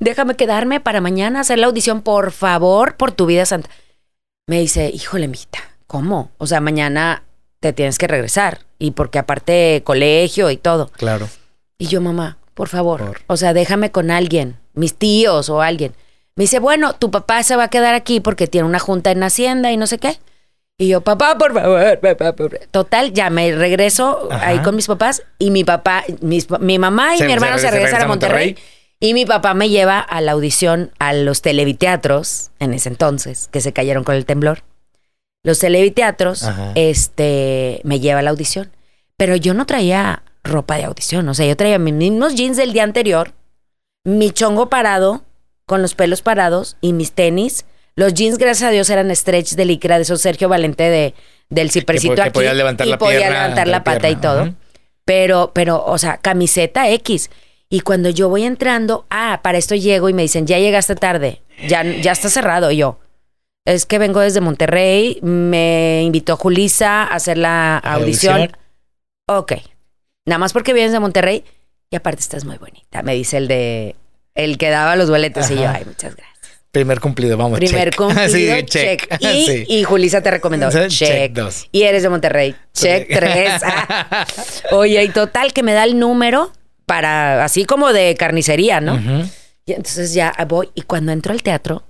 déjame quedarme para mañana hacer la audición, por favor, por tu vida santa. Me dice, híjole, mijita, ¿cómo? O sea, mañana te tienes que regresar. Y porque aparte colegio y todo. Claro. Y yo, mamá, por favor, Por- o sea, déjame con alguien, mis tíos o alguien. Me dice, bueno, tu papá se va a quedar aquí porque tiene una junta en Hacienda y no sé qué. Y yo, papá, por favor, papá, por favor". Total, ya me regreso Ajá. ahí con mis papás y mi papá, mis- mi mamá y Se- mi hermano se se, regresa regresan a a Monterrey. Monterrey. Y mi papá me lleva a la audición a los televiteatros en ese entonces, que se cayeron con el temblor. Los televiteatros, Ajá. este, me lleva a la audición. Pero yo no traía ropa de audición. O sea, yo traía mis mismos jeans del día anterior, mi chongo parado, con los pelos parados y mis tenis. Los jeans, gracias a Dios, eran stretch de licra de esos Sergio Valente de, del cipercito que aquí. podías levantar y la podía pierna, levantar la la pata y todo. Pero, pero, o sea, camiseta X. Y cuando yo voy entrando, ah, para esto llego y me dicen, ya llegaste tarde, ya, ya está cerrado. Y yo, es que vengo desde Monterrey, me invitó Julisa a hacer la ¿A la audición. audición? Ok. Nada más porque vienes de Monterrey y aparte estás muy bonita, me dice el de, el que daba los boletos. Y yo, ay, muchas gracias. Primer cumplido, vamos. Primer check. cumplido, Sí, check. Y, Sí. y Julisa te recomendó, Check check. dos. Y eres de Monterrey, check tres. Oye, y total que me da el número para, así como de carnicería, ¿no? Y entonces ya voy y cuando entro al teatro,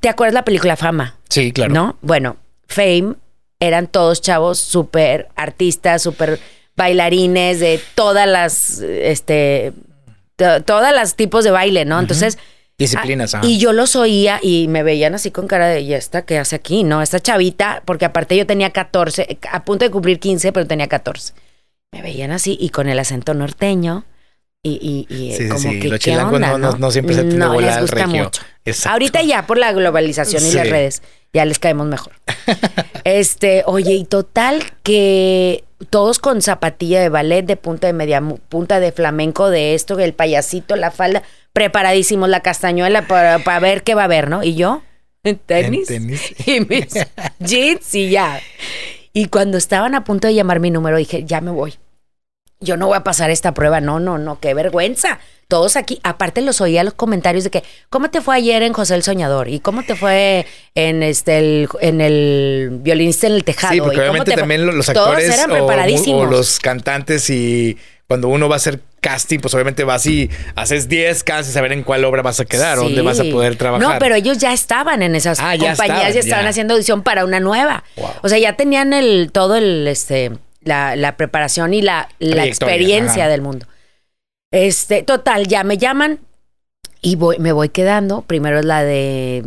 ¿te acuerdas la película Fama? Sí, claro. ¿No? Bueno, Fame eran todos chavos súper artistas, súper bailarines de todas las, este, todas las tipos de baile, ¿no? Entonces, Disciplinas, ah, y yo los oía y me veían así con cara de, ¿y esta qué hace aquí? No, esta chavita, porque aparte yo tenía 14, a punto de cumplir 15, pero tenía 14. Me veían así y con el acento norteño. Y, y, y Sí, sí, como sí, que, los ¿qué onda, no- no- no? siempre se No, les al gusta regio. mucho. Exacto. Ahorita ya por la globalización y Sí. las redes ya les caemos mejor. este, oye, y total que todos con zapatilla de ballet, de punta de media mu- punta de flamenco, de esto, el payasito, la falda, preparadísimos, la castañuela para, para ver qué va a haber, ¿no? Y yo, en tenis, tenis. y mis jeans y ya. Y cuando estaban a punto de llamar mi número, dije, ya me voy. Yo no voy a pasar esta prueba. No, no, no, qué vergüenza. Todos aquí, aparte los oía los comentarios de que, ¿cómo te fue ayer en José el Soñador? ¿Y cómo te fue en este el, en el violinista en el tejado? Sí, ¿Y porque obviamente fue? también lo- los Todos actores eran o- preparadísimos. O, los cantantes y cuando uno va a hacer casting, pues obviamente vas y haces 10 castings a ver en cuál obra vas a quedar, Sí. dónde vas a poder trabajar. No, pero ellos ya estaban en esas Ah, ya compañías, estaban, ya estaban ya. haciendo audición para una nueva. Wow. O sea, ya tenían el todo el este la, la preparación y la, la experiencia ajá. del mundo. Este, total, ya me llaman y voy, me voy quedando. Primero es la de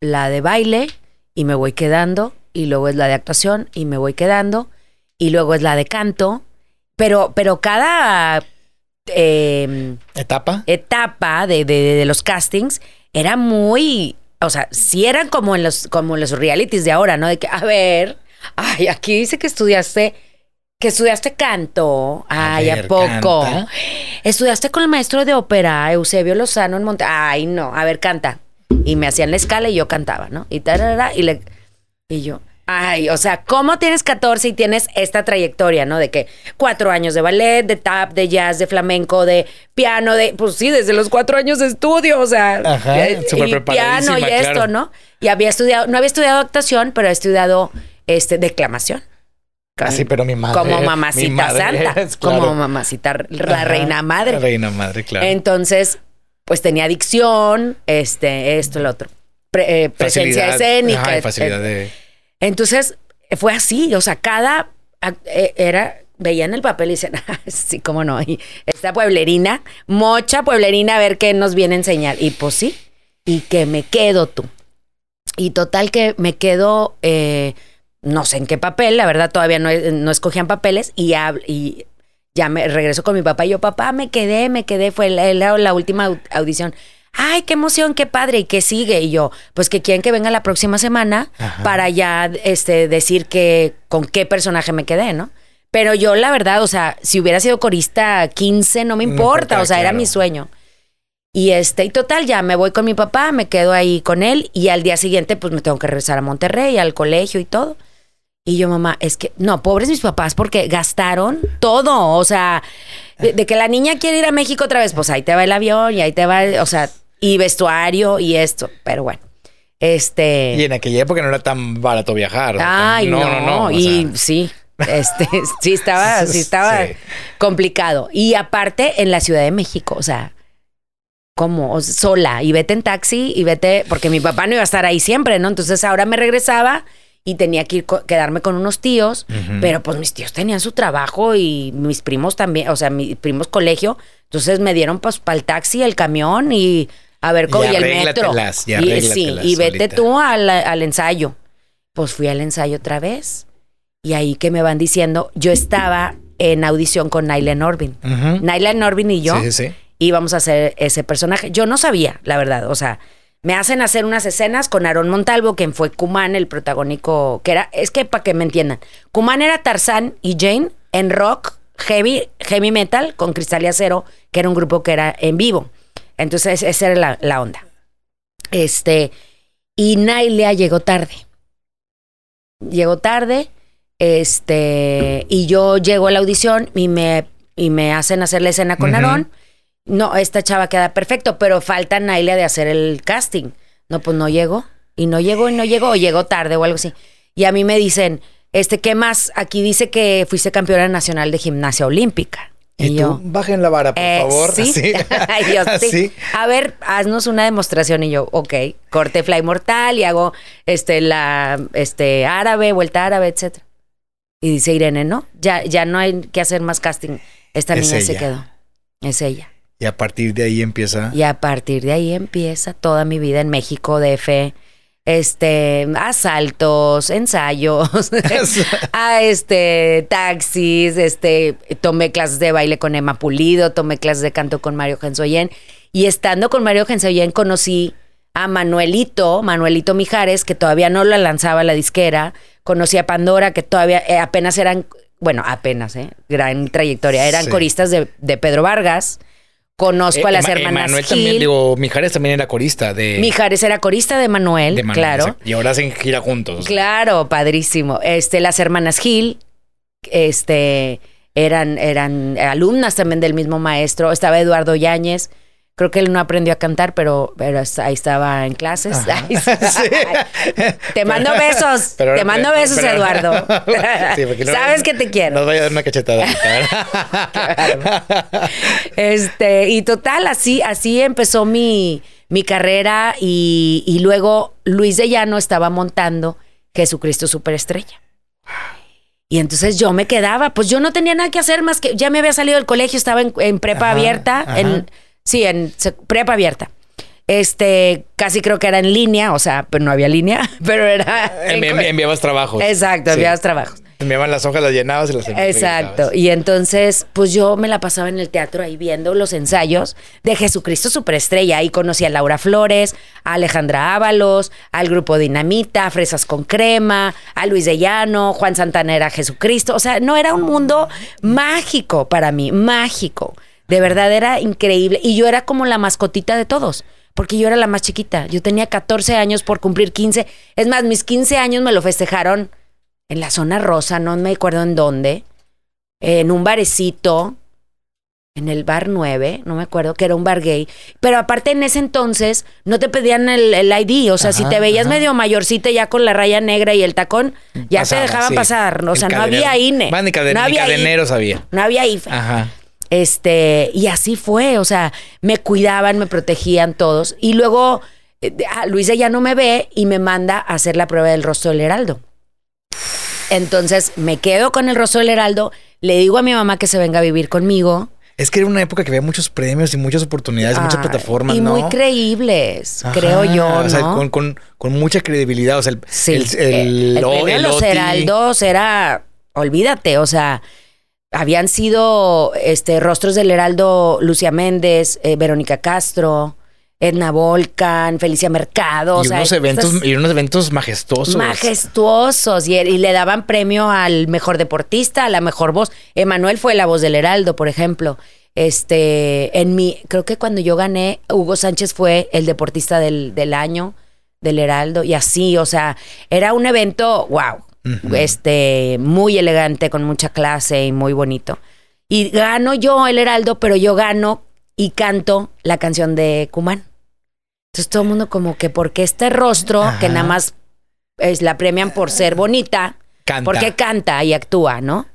la de baile y me voy quedando y luego es la de actuación y me voy quedando y luego es la de canto. Pero, pero cada em, ¿Etapa? etapa de, de- de los castings era muy, o sea, sí eran como en los, como en los realities de ahora, ¿no? De que, a ver, ay, aquí dice que estudiaste, que estudiaste canto, ay, ¿a, ver, poco? canta. Estudiaste con el maestro de ópera, Eusebio Lozano en Monte, ay, no, a ver, canta. Y me hacían la escala y yo cantaba, ¿no? Y tarara, y le, y yo, ay, o sea, ¿cómo tienes 14 y tienes esta trayectoria, ¿no? De que cuatro años de ballet, de tap, de jazz, de flamenco, de piano, de, pues sí, desde los cuatro años de estudio, o sea, Ajá, súper y piano y esto. ¿no? Y había estudiado, no había estudiado actuación, pero he estudiado este declamación. Sí, pero mi madre. Como mamacita madre santa, es, claro. como mamacita, la Ajá, reina madre. La reina madre, claro. Entonces, pues tenía adicción, este, esto, lo otro. Pre- eh, presencia escénica. Ajá, facilidad de... Entonces, fue así, o sea, cada eh, era veían el papel y dicen, "Ah, sí, cómo no, y esta pueblerina, mocha pueblerina, a ver qué nos viene a enseñar. Y pues sí, y que me quedo tú. Y total que me quedo, eh, no sé en qué papel, la verdad todavía no, no escogían papeles y, y ya me regreso con mi papá y yo, papá, me quedé, me quedé, fue la, la- la última au- audición. Ay, qué emoción, qué padre, y qué sigue. Y yo, pues que quieren que venga la próxima semana Ajá. para ya este, decir que con qué personaje me quedé, ¿no? Pero yo, la verdad, o sea, si hubiera sido corista 15, no me No importa, o sea, era mi sueño. Y este, y total, ya me voy con mi papá, me quedo ahí con él y al día siguiente pues me tengo que regresar a Monterrey, al colegio y todo. Y yo, mamá, es que, no, pobres mis papás porque gastaron todo, o sea, de, de que la niña quiere ir a México otra vez, pues ahí te va el avión y ahí te va, o sea, y vestuario y esto, pero bueno, este... Y en aquella época no era tan barato viajar. o sea, Ay, no, o y sea, sí, este, sí estaba, sí estaba Sí. complicado. Y aparte en la Ciudad de México, o sea, como o sea, sola y vete en taxi y vete, porque mi papá no iba a estar ahí siempre, ¿no? Entonces ahora me regresaba y tenía que ir quedarme con unos tíos, pero pues mis tíos tenían su trabajo y mis primos también, o sea, mis primos colegio, entonces me dieron pues para el taxi, el camión y a ver cómo Y y, el metro. arréglatelas, y sí, y vete solita. tú al, al ensayo. Pues fui al ensayo otra vez y ahí que me van diciendo, yo estaba en audición con Naila Norvin. Ujú. Naila Norvin y yo Sí, sí, sí. íbamos a hacer ese personaje. Yo no sabía, la verdad. O sea, me hacen hacer unas escenas con Aaron Montalvo, quien fue Kuman, el protagónico, que era, es que para que me entiendan, Kuman era Tarzán y Jane en rock, heavy, heavy metal, con Cristal y Acero, que era un grupo que era en vivo. Entonces, esa era la, la onda. Este, y Nailia llegó tarde. Llegó tarde, este, y yo llego a la audición y me, y me hacen hacer la escena con Ujú. Aarón. No, esta chava queda perfecto, pero falta Nailia de hacer el casting. No, pues no llegó. Y no llegó, y no llegó, o llegó tarde o algo así. Y a mí me dicen, este, ¿qué más? Aquí dice que fuiste campeona nacional de gimnasia olímpica. Y, Y, tú, yo, bajen la vara, por eh, favor. sí. Así. Dios, sí. Así. A ver, haznos una demostración y yo, ok, corte fly mortal y hago este la este árabe, vuelta árabe, etcétera. Y dice Irene, no, ya, ya no hay que hacer más casting. Esta Es niña se quedó. Es ella. Y a partir de ahí empieza. Y a partir de ahí empieza toda mi vida en México, DF. Este, asaltos, ensayos, a este, taxis, este, tomé clases de baile con Emma Pulido, tomé clases de canto con Mario Gensoyen. Y estando con Mario Gensoyen conocí a Manuelito, Manuelito Mijares, que todavía no la lanzaba la disquera. Conocí a Pandora, que todavía eh, apenas eran, bueno, apenas, ¿eh? Gran trayectoria. Eran Sí. coristas de, de Pedro Vargas. Conozco a Eh, las hermanas Emanuel Gil. también, digo, Mijares también era corista de. Mijares era corista de Manuel, de Manuel, claro. Y ahora hacen gira juntos. Claro, padrísimo. Este, las hermanas Gil, este, eran, eran alumnas también del mismo maestro. Estaba Eduardo Yáñez. Creo que él no aprendió a cantar, pero, pero ahí estaba en clases. Ajá. Ay, Sí. Te mando besos. Pero- te mando pero- besos, Eduardo. Sí, porque no- Sabes que te quiero. Nos vaya a dar una cachetada. Este, y total, así, así empezó mi, mi carrera y, y luego Luis de Llano estaba montando Jesucristo Superestrella. Y entonces yo me quedaba, pues yo no tenía nada que hacer más que, ya me había salido del colegio, estaba en, en prepa Ajá, abierta, ajá. en, sí, en prepa abierta. Este, casi creo que era en línea, o sea, pero no había línea, pero era... en Envi- envi- enviabas trabajos. Exacto, Sí. enviabas trabajos. Enviaban las hojas, las llenabas y las Exacto. regresabas. Y entonces, pues yo me la pasaba en el teatro ahí viendo los ensayos de Jesucristo Superestrella. Ahí conocí a Laura Flores, a Alejandra Ábalos, al grupo Dinamita, a Fresas con Crema, a Luis de Llano, Juan Santana era Jesucristo. O sea, no era un mundo mágico para mí, mágico. De verdad era increíble. Y yo era como la mascotita de todos. Porque yo era la más chiquita. Yo tenía 14 años por cumplir 15. Es más, mis 15 años me lo festejaron en la zona rosa, no me acuerdo en dónde, en un barecito, en el bar 9, no me acuerdo, que era un bar gay. Pero aparte en ese entonces no te pedían el, el ID, o sea, si te veías ajá. medio mayorcita ya con la raya negra y el tacón, ya Pasaba, te dejaban sí. pasar, o El sea, no cadenero. había INE. Caden- no ni había cadenero sabía. No había IFE. Ajá. Este, y así fue, o sea, me cuidaban, me protegían todos. Y luego eh, ah, Luisa ya no me ve y me manda a hacer la prueba del rostro del heraldo. Entonces me quedo con el rostro del heraldo, le digo a mi mamá que se venga a vivir conmigo. Es que era una época que había muchos premios y muchas oportunidades, muchas plataformas, Y ¿no? muy creíbles, Ajá, creo yo, ¿no? O sea, con, con- con mucha credibilidad. O sea, el, Sí, el, el, el, el premio de los heraldos era, olvídate, o sea, habían sido este rostros del heraldo Lucia Méndez, eh, Verónica Castro, Edna Volcan, Felicia Mercado, o Y sea, unos, eventos, y unos eventos majestuosos. majestuosos y, y le daban premio al mejor deportista, a la mejor voz. Emanuel fue la voz del Heraldo, por ejemplo. Este, en mi, creo que cuando yo gané, Hugo Sánchez fue el deportista del, del año del Heraldo y así, o sea, era un evento, wow, este, muy elegante, con mucha clase y muy bonito. Y gano yo el Heraldo, pero yo gano y canto la canción de Cumán. Entonces todo el mundo como que porque este rostro, que nada más es, la premian por ser bonita, Canta. porque canta y actúa, ¿no?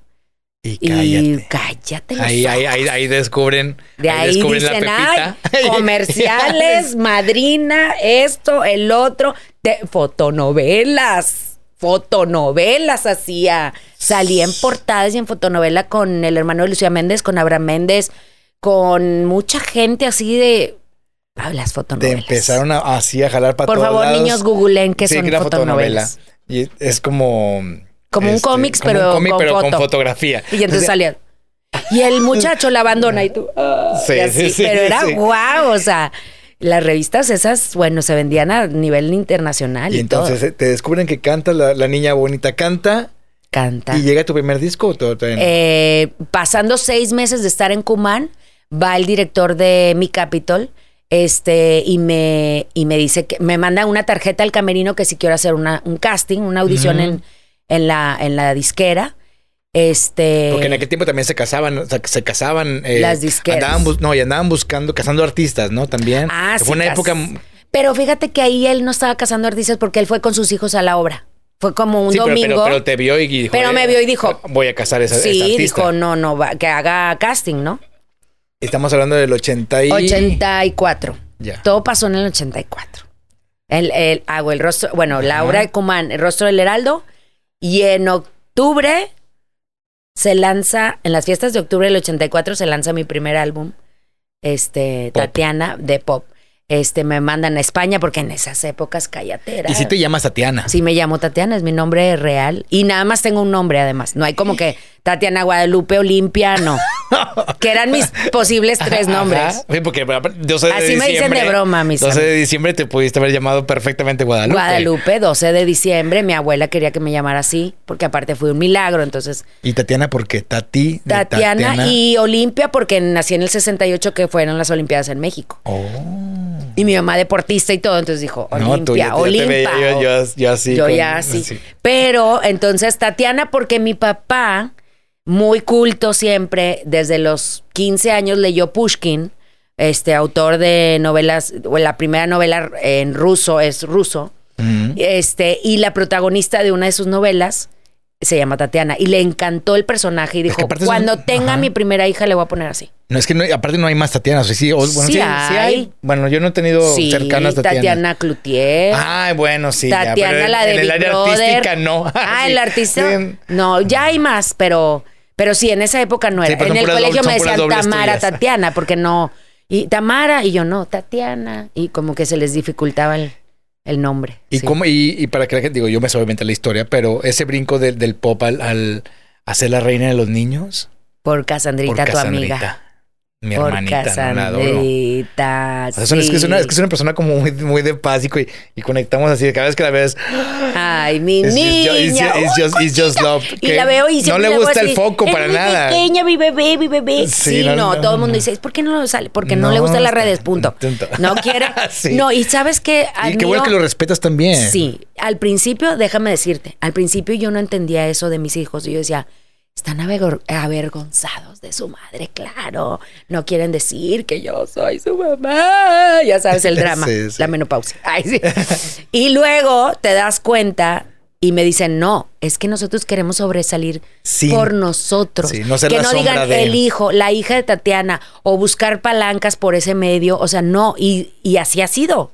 Y Y cállate. ahí descubren. De ahí descubren dicen, la ay, comerciales, madrina, esto, el otro, de- fotonovelas. Fotonovelas hacía. Salía en portadas y en fotonovela con el hermano de Lucía Méndez, con Abraham Méndez, con mucha gente así de. Ah, las Te fotonovelas. empezaron a, así a jalar para Por todos favor, lados. niños, googleen qué Sí, son que era fotonovela. fotonovelas. Y es como... Como un este, cómics, como pero un cómic, con pero con foto. fotografía. Y entonces salía. Y el muchacho la abandona y tú. ah, Sí, y así, sí, sí, pero era sí. guau, o sea, las revistas esas, bueno, se vendían a nivel internacional y, Y entonces todo. eh, te descubren que canta, la, la niña bonita canta Canta. y llega tu primer disco o todo- no? Eh, pasando seis meses de estar en Cumán, va el director de Mi Capitol este, y, me, y me dice que me manda una tarjeta al camerino que si quiero hacer una, un casting, una audición en, en, la, en la disquera. Este, Porque en aquel tiempo también se casaban, o sea, se casaban. eh, Las disqueras. Andaban no, y andaban buscando, cazando artistas, ¿no? También. Ah, sí, Fue una época. Pero fíjate que ahí él no estaba casando artistas porque él fue con sus hijos a la obra. Fue como un Sí, domingo. pero, pero te vio y dijo. Pero eh, me vio y dijo- Voy a casar a esa, sí, dijo, no, no, va- que haga casting, ¿no? Estamos hablando del 80 y. 84. Ya. Todo pasó en el 84. El, el, hago el rostro, bueno, Laura Ajá. de Cumán, el rostro del Heraldo. Y en octubre se lanza, en las fiestas de octubre del 84 se lanza mi primer álbum, este, Pop. Tatiana, de pop. Este, me mandan a España porque en esas épocas callatera. Y si te llamas Tatiana. Sí, me llamo Tatiana, es mi nombre real. Y nada más tengo un nombre, además. No hay como que Tatiana Guadalupe Olimpia, no. que eran mis posibles tres nombres. Sí, porque pero, 12 de Así me dicen de broma, mis 12 de diciembre te pudiste haber llamado perfectamente Guadalupe. Guadalupe, 12 de diciembre. Mi abuela quería que me llamara así, porque aparte fue un milagro. Entonces, Y Tatiana, porque Tati. de Tatiana, y Olimpia, porque nací en el 68, que fueron las Olimpiadas en México. Oh. Y mi mamá deportista y todo. Entonces dijo, No, Olimpia, veía yo, yo, yo así. Yo con- ya así. Pero entonces Tatiana, porque mi papá, muy culto siempre, desde los 15 años leyó Pushkin, este autor de novelas, o la primera novela en ruso es ruso, este, y la protagonista de una de sus novelas se llama Tatiana y le encantó el personaje y Es que dijo, cuando tenga ajá. mi primera hija le voy a poner así. No, es que no, aparte no hay más Tatianas. o Sí, o- bueno, Sí sí, sí hay. Bueno, yo no he tenido cercanas Tatianas. Tatiana Cloutier. Ay, bueno, sí. ya, Tatiana, pero la de En el área artística, no. Ah, el artista. No, ya hay más, pero, pero sí, en esa época no era. en el colegio me decían Tamara. Tatiana, porque no. Y Tamara, y yo no, Tatiana. Y como que se les dificultaba el, el nombre. Y, sí. cómo, y, y para que la gente, digo, yo me sé obviamente la historia, pero ese brinco del, del pop al, al hacer la reina de los niños. Por Casandrita, por tu amiga. Mi Por hermanita, no la adoro. O sea, es, que es, una, es que es una persona como muy, muy de paz y, y conectamos así. Cada vez que la ves, Ay, mi it's, niña. just, it's just- it's just- love. Y la veo y no le gusta el foco "Es para mi nada. pequeña, mi bebé, mi bebé. Sí, Sí, no, no, no, todo el mundo dice, ¿por qué no lo sale? Porque no, No, le gustan las redes, punto. punto. No quiere. Sí. No, y sabes que Y qué bueno que lo respetas también. Sí, al principio, déjame decirte, al principio yo no entendía eso de mis hijos. Yo decía, están avergo- avergonzados de su madre, claro. No quieren decir que yo soy su mamá. Ya sabes, el drama, Sí, sí. la menopausia. Ay, sí. y luego te das cuenta y me dicen, no, es que nosotros queremos sobresalir por nosotros. No que no digan de- el hijo, la hija de Tatiana, o buscar palancas por ese medio. O sea, no, y, y así ha sido.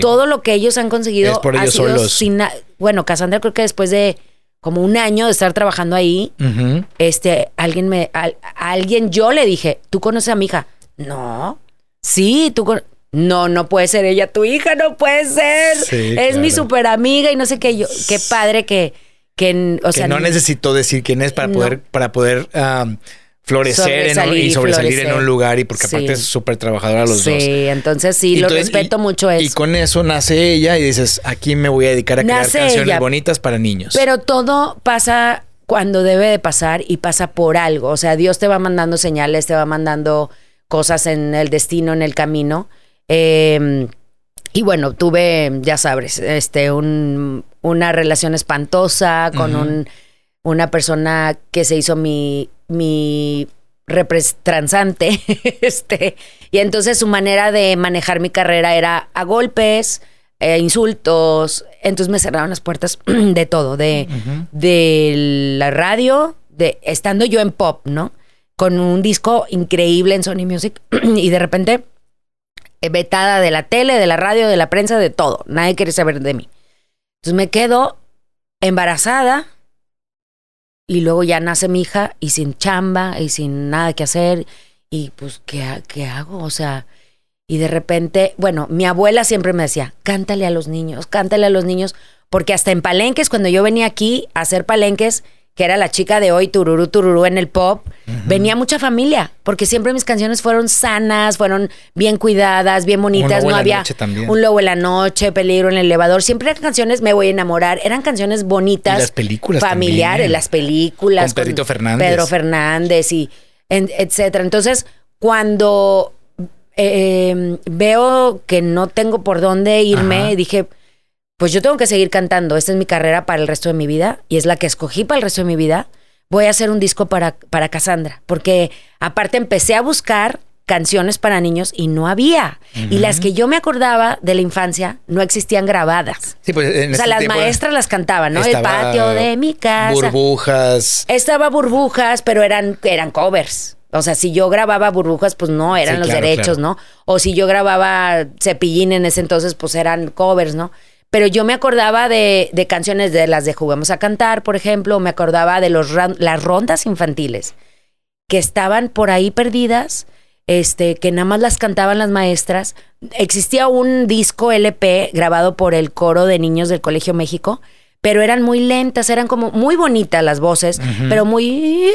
Todo lo que ellos han conseguido Es por ha sido solos. sin na- bueno, Cassandra creo que después de como un año de estar trabajando ahí, este, alguien me, al- a alguien yo le dije, ¿tú conoces a mi hija? No. Sí, tú con- no, no puede ser ella tu hija, no puede ser. Sí, es mi super amiga y no sé qué. Yo, qué padre que, que o que sea, no necesitó decir quién es para No. poder, para poder um, florecer en un- y sobresalir en florecer. un lugar y porque Sí. aparte es súper trabajadora los sí, dos. entonces sí, Y lo respeto y- mucho eso. Y con eso nace ella y dices, aquí me voy a dedicar a crear canciones ella. bonitas para niños. Pero todo pasa cuando debe de pasar y pasa por algo. O sea, Dios te va mandando señales, te va mandando cosas en el destino, en el camino. Eh, y bueno, tuve, ya sabes, este, un, una relación espantosa con un, una persona que se hizo mi, mi transante. este, y entonces su manera de manejar mi carrera era a golpes, eh, insultos. Entonces me cerraron las puertas de todo, de, de la radio, de estando yo en pop, ¿no? Con un disco increíble en Sony Music y de repente eh, vetada de la tele, de la radio, de la prensa, de todo. Nadie quiere saber de mí. Entonces me quedo embarazada y luego ya nace mi hija y sin chamba y sin nada que hacer y pues ¿qué, qué hago? O sea, y de repente, bueno, mi abuela siempre me decía, cántale a los niños, cántale a los niños, porque hasta en palenques, cuando yo venía aquí a hacer palenques, que era la chica de hoy, tururú, tururú en el pop, venía mucha familia, porque siempre mis canciones fueron sanas, fueron bien cuidadas, bien bonitas, no había un lobo en la noche, peligro en el elevador, siempre eran canciones, me voy a enamorar, eran canciones bonitas. Y las películas Familiares, también. las películas. Con Pedrito Fernández. Pedro Fernández y en- etcétera. Entonces, cuando eh, veo que no tengo por dónde irme, Ajá. dije, pues yo tengo que seguir cantando. Esta es mi carrera para el resto de mi vida y es la que escogí para el resto de mi vida. Voy a hacer un disco para, para Cassandra, porque aparte empecé a buscar canciones para niños y no había. Y las que yo me acordaba de la infancia no existían grabadas. Sí, pues en O sea, las maestras las cantaban, ¿no? El patio de mi casa. Burbujas. Estaba burbujas, pero eran, eran covers. O sea, si yo grababa burbujas, pues no, eran Sí, los claro, derechos, claro. ¿no? O si yo grababa cepillín en ese entonces, pues eran covers, ¿no? Pero yo me acordaba de, de canciones de las de Juguemos a Cantar, por ejemplo, me acordaba de los las rondas infantiles que estaban por ahí perdidas, este, que nada más las cantaban las maestras. Existía un disco LP grabado por el coro de niños del Colegio México, pero eran muy lentas, eran como muy bonitas las voces, pero muy.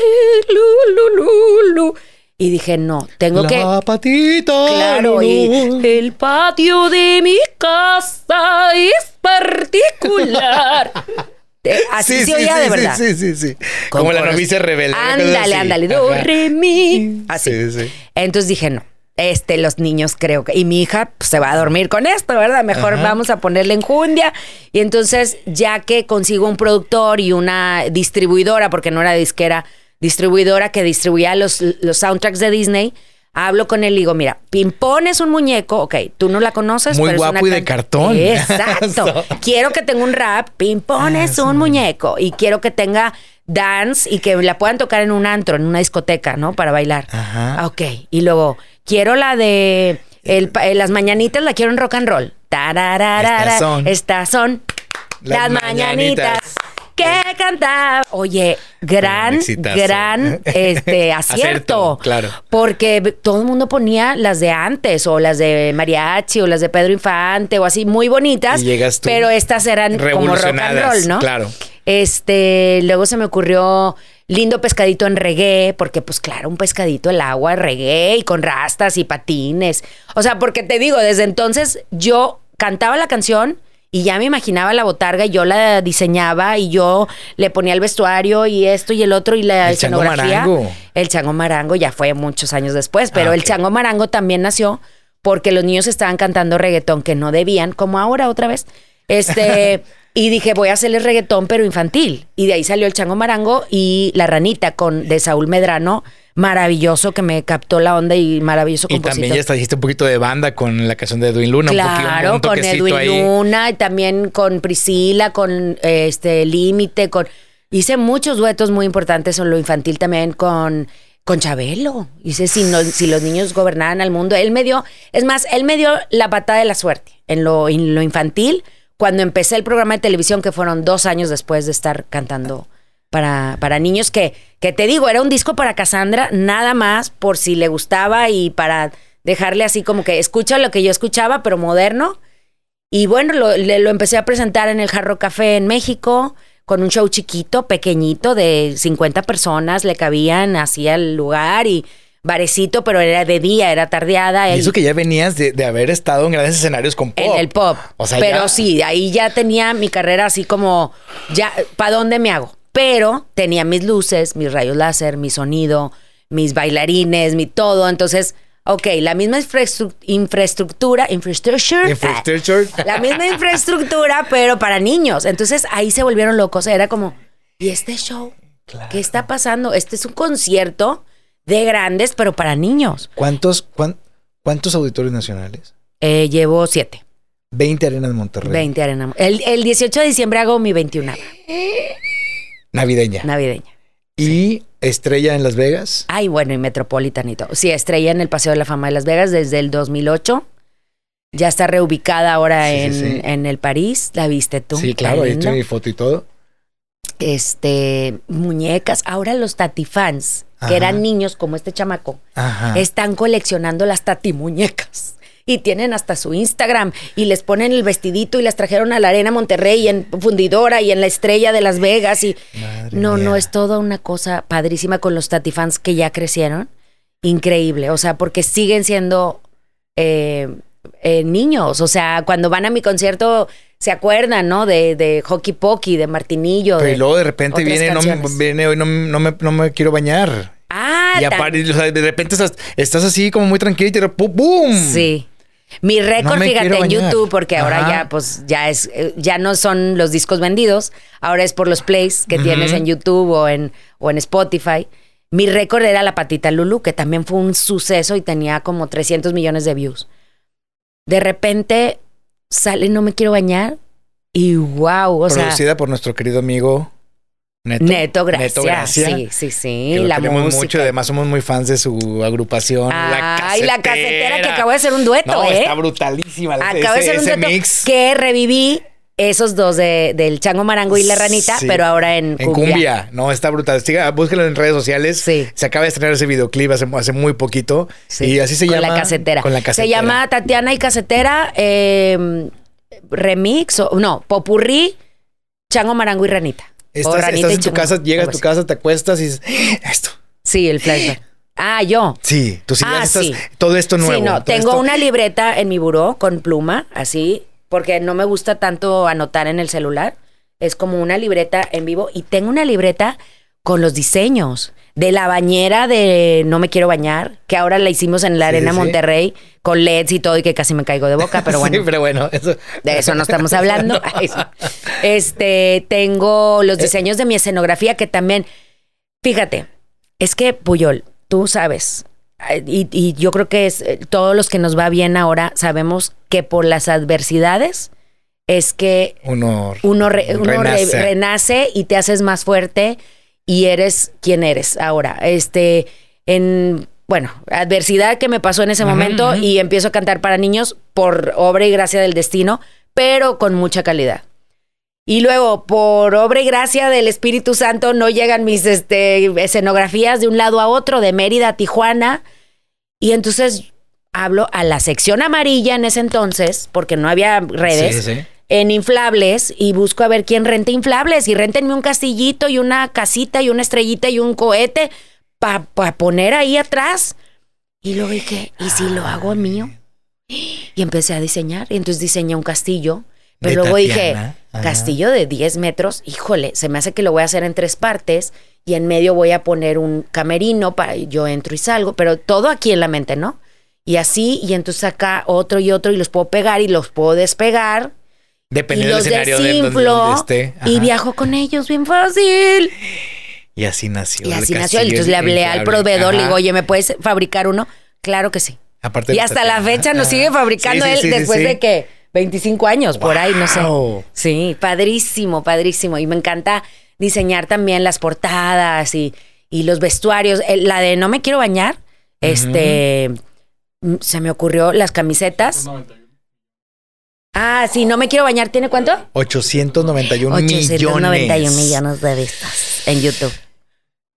Y dije, no, tengo la que patita. Claro, y el patio de mi casa es particular. Así Sí, se oía sí, de sí, verdad. Sí, sí, sí. Como la novicia rebelde. Ándale, ándale. Do, re, mi. Así. Sí, sí. Entonces dije, no. Este, los niños creo que. Y mi hija pues, se va a dormir con esto, ¿verdad? Mejor Ajá. vamos a ponerle enjundia. Y entonces, ya que consigo un productor y una distribuidora, porque no era disquera, distribuidora que distribuía los, los soundtracks de Disney, hablo con él y digo, mira, Pimpón es un muñeco, ok, tú no la conoces, Muy pero es guapo una y de cartón. Exacto. Quiero que tenga un rap, Pimpón es un muñeco. Y quiero que tenga dance y que la puedan tocar en un antro, en una discoteca, ¿no? Para bailar. Ajá. Ah, Ok. Y luego, quiero la de el pa- eh, las mañanitas, la quiero en rock and roll. Tarararara, Estas son. Estas son Las las, mañanitas. mañanitas. Que cantaba. Oye, gran, gran este, Acierto, acierto. claro. Porque todo el mundo ponía las de antes, o las de mariachi, o las de Pedro Infante, o así, muy bonitas. Y llegas tú. Pero estas eran como rock and roll, ¿no? claro. Este, luego se me ocurrió lindo pescadito en reggae, porque pues claro, un pescadito el agua, reggae y con rastas y patines. O sea, porque te digo, desde entonces yo cantaba la canción y ya me imaginaba la botarga y yo la diseñaba y yo le ponía el vestuario y esto y el otro y la El chango marango. El chango marango ya fue muchos años después, pero Ah, el chango marango también nació porque los niños estaban cantando reggaetón que no debían, como ahora otra vez. Este, y dije, voy a hacerles reggaetón, pero infantil. Y de ahí salió el chango marango y la ranita con de Saúl Medrano, maravilloso que me captó la onda y maravilloso Y compositor. también ya dijiste un poquito de banda con la canción de Edwin Luna. un poquito- Claro, un con Edwin ahí. Luna y también con Priscila, con eh, este Límite, con hice muchos duetos muy importantes en lo infantil también con con Chabelo. Hice si no- si los niños gobernaran al mundo, él me dio, es más, él me dio la patada de la suerte en lo en lo infantil cuando empecé el programa de televisión que fueron dos años después de estar cantando para, para niños que, que te digo, era un disco para Cassandra, nada más por si le gustaba y para dejarle así como que escucha lo que yo escuchaba, pero moderno. Y bueno, lo, le- lo empecé a presentar en el Jarro Café en México, con un show chiquito, pequeñito, de 50 personas, le cabían así al lugar y barecito, pero era de día, era tardeada. Y eso que ya venías de, de haber estado en grandes escenarios con pop. en el pop. O sea, pero ya- sí, ahí ya tenía mi carrera así como, ya, ¿para dónde me hago? Pero tenía mis luces, mis rayos láser, mi sonido, mis bailarines, mi todo. Entonces, ok, la misma infraestru- infraestructura, infrastructure, Infrastructure. ah, la misma infraestructura, pero para niños. Entonces ahí se volvieron locos. Era como, ¿y este show? ¿Qué está pasando? Este es un concierto de grandes, pero para niños. ¿Cuántos, cuán- ¿Cuántos auditorios nacionales? Eh, llevo siete. 20 arenas de Monterrey. 20 arena. El, el 18 de diciembre hago mi 21 Navideña. navideña. Y Estrella en Las Vegas. Ay, bueno, y Metropolitan y todo. Sí, estrella en el Paseo de la Fama de Las Vegas desde el 2008. Ya está reubicada ahora Sí, en, sí. en el París. ¿La viste tú? Sí, claro, ahí estoy mi foto y todo. este, muñecas. Ahora los tatifans, que eran niños como este chamaco, Ajá. están coleccionando las tatimuñecas. Y tienen hasta su Instagram y les ponen el vestidito y las trajeron a la Arena Monterrey en Fundidora y en la Estrella de Las Vegas. Y Madre no, no, es toda una cosa padrísima con los tatifans que ya crecieron. Increíble. O sea, porque siguen siendo eh, eh, niños. O sea, cuando van a mi concierto se acuerdan, ¿no? De, de Hockey Pokey, de Martinillo. Pero de y luego de repente viene, no, viene hoy, no, no me, no me quiero bañar. Ah, y aparte, o sea, de repente estás, estás así como muy tranquilo y te. ¡pum! Sí. Mi récord, No fíjate, en. YouTube, porque ahora ya, pues, ya es, eh, ya no son los discos vendidos, ahora es por los plays que tienes en YouTube o en, o en Spotify. Mi récord era la patita Lulu, que también fue un suceso y tenía como 300 millones de views. De repente sale No me quiero bañar y wow, o sea, Producida por nuestro querido amigo Neto. Neto, Gracia. Sí, sí, sí. que la queremos música. mucho, además somos muy fans de su agrupación. Ay, la casetera que acabo de hacer un dueto, no, ¿eh? Está brutalísima. Acabo de hacer un dueto mix que reviví esos dos de, del Chango Marango y la ranita, Sí. pero ahora en En cumbia. cumbia. no, está brutal. Siga, búsquelo en redes sociales. Sí. Se acaba de estrenar ese videoclip hace, hace muy poquito. Sí, Y así se con llama. la casetera. Con la casetera. Se llama Tatiana y Casetera eh, Remix, o no, Popurrí, Chango Marango y Ranita. Estás, en tu casa, llegas a tu casa, te acuestas y dices, esto. Sí, el flashback. Ah, yo. Sí, tú sí Ah, estás, sí. todo esto nuevo. Sí, no, tengo esto- una libreta en mi buró con pluma, así, porque no me gusta tanto anotar en el celular. Es como una libreta en vivo y tengo una libreta con los diseños de la bañera de No me quiero bañar, que ahora la hicimos en la Sí, Arena sí. Monterrey con LEDs y todo y que casi me caigo de boca, pero bueno. Sí, pero bueno, eso. De eso no estamos hablando. Este, tengo Eh. los diseños de mi escenografía que también, fíjate, es que Puyol, tú sabes, eh, y, y yo creo que es eh, todos los que nos va bien ahora sabemos que por las adversidades es que Uno, uno, re- uno re- renace. renace y te haces más fuerte y eres quien eres ahora. Este, en, bueno, adversidad que me pasó en ese momento y empiezo a cantar para niños por obra y gracia del destino, pero con mucha calidad. Y luego, por obra y gracia del Espíritu Santo, no llegan mis este, escenografías de un lado a otro, de Mérida a Tijuana. Y entonces hablo a la sección amarilla en ese entonces, porque no había redes Sí, sí. En inflables y busco a ver quién renta inflables y réntenme un castillito y una casita y una estrellita y un cohete para poner ahí atrás. Y luego dije, ¿y si lo hago mío? Y empecé a diseñar y entonces diseñé un castillo. Pero luego dije. Ajá. castillo de 10 metros, híjole, se me hace que lo voy a hacer en tres partes y en medio voy a poner un camerino para yo entro y salgo, pero todo aquí en la mente, ¿no? Y así, y entonces acá otro y otro y los puedo pegar y los puedo despegar los del escenario de donde, donde esté. y viajo con ellos bien fácil. Y así nació. Y el así nació. entonces le hablé al proveedor, le Ajá. digo, oye, ¿me puedes fabricar uno? Claro que sí. Aparte Y hasta la fecha nos Ajá. sigue fabricando Sí, sí, él sí, sí, después sí. de que 25 años, por ahí, no sé. Sí, padrísimo, padrísimo. Y me encanta diseñar también las portadas y, y los vestuarios. Eh, La de No me quiero bañar, este, mm, se me ocurrió las camisetas. Ah, sí, No me quiero bañar, ¿tiene cuánto? 891 891 millones. millones de vistas en YouTube.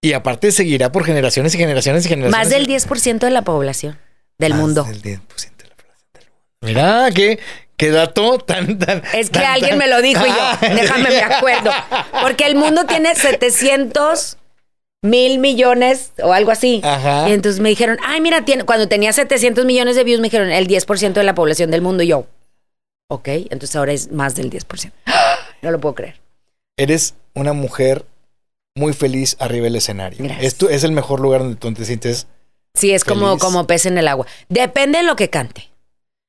Y aparte seguirá por generaciones y generaciones y generaciones. Más del 10% de la población del Más mundo. del 10% de la población del mundo. Mira, qué, qué dato tan, tan. Es que tan, alguien tan- me lo dijo y Ah, yo, déjame me acuerdo. Porque el mundo tiene 700 mil millones o algo así. Ajá. Y entonces me dijeron, ay, mira, tiene, cuando tenía 700 millones de views, me dijeron el 10% de la población del mundo. Y yo, ok, entonces ahora es más del 10%. No lo puedo creer. Eres una mujer muy feliz arriba del escenario. Gracias. Esto es el mejor lugar donde tú te sientes. Sí, es como, Feliz. como pez en el agua. Depende de lo que cante.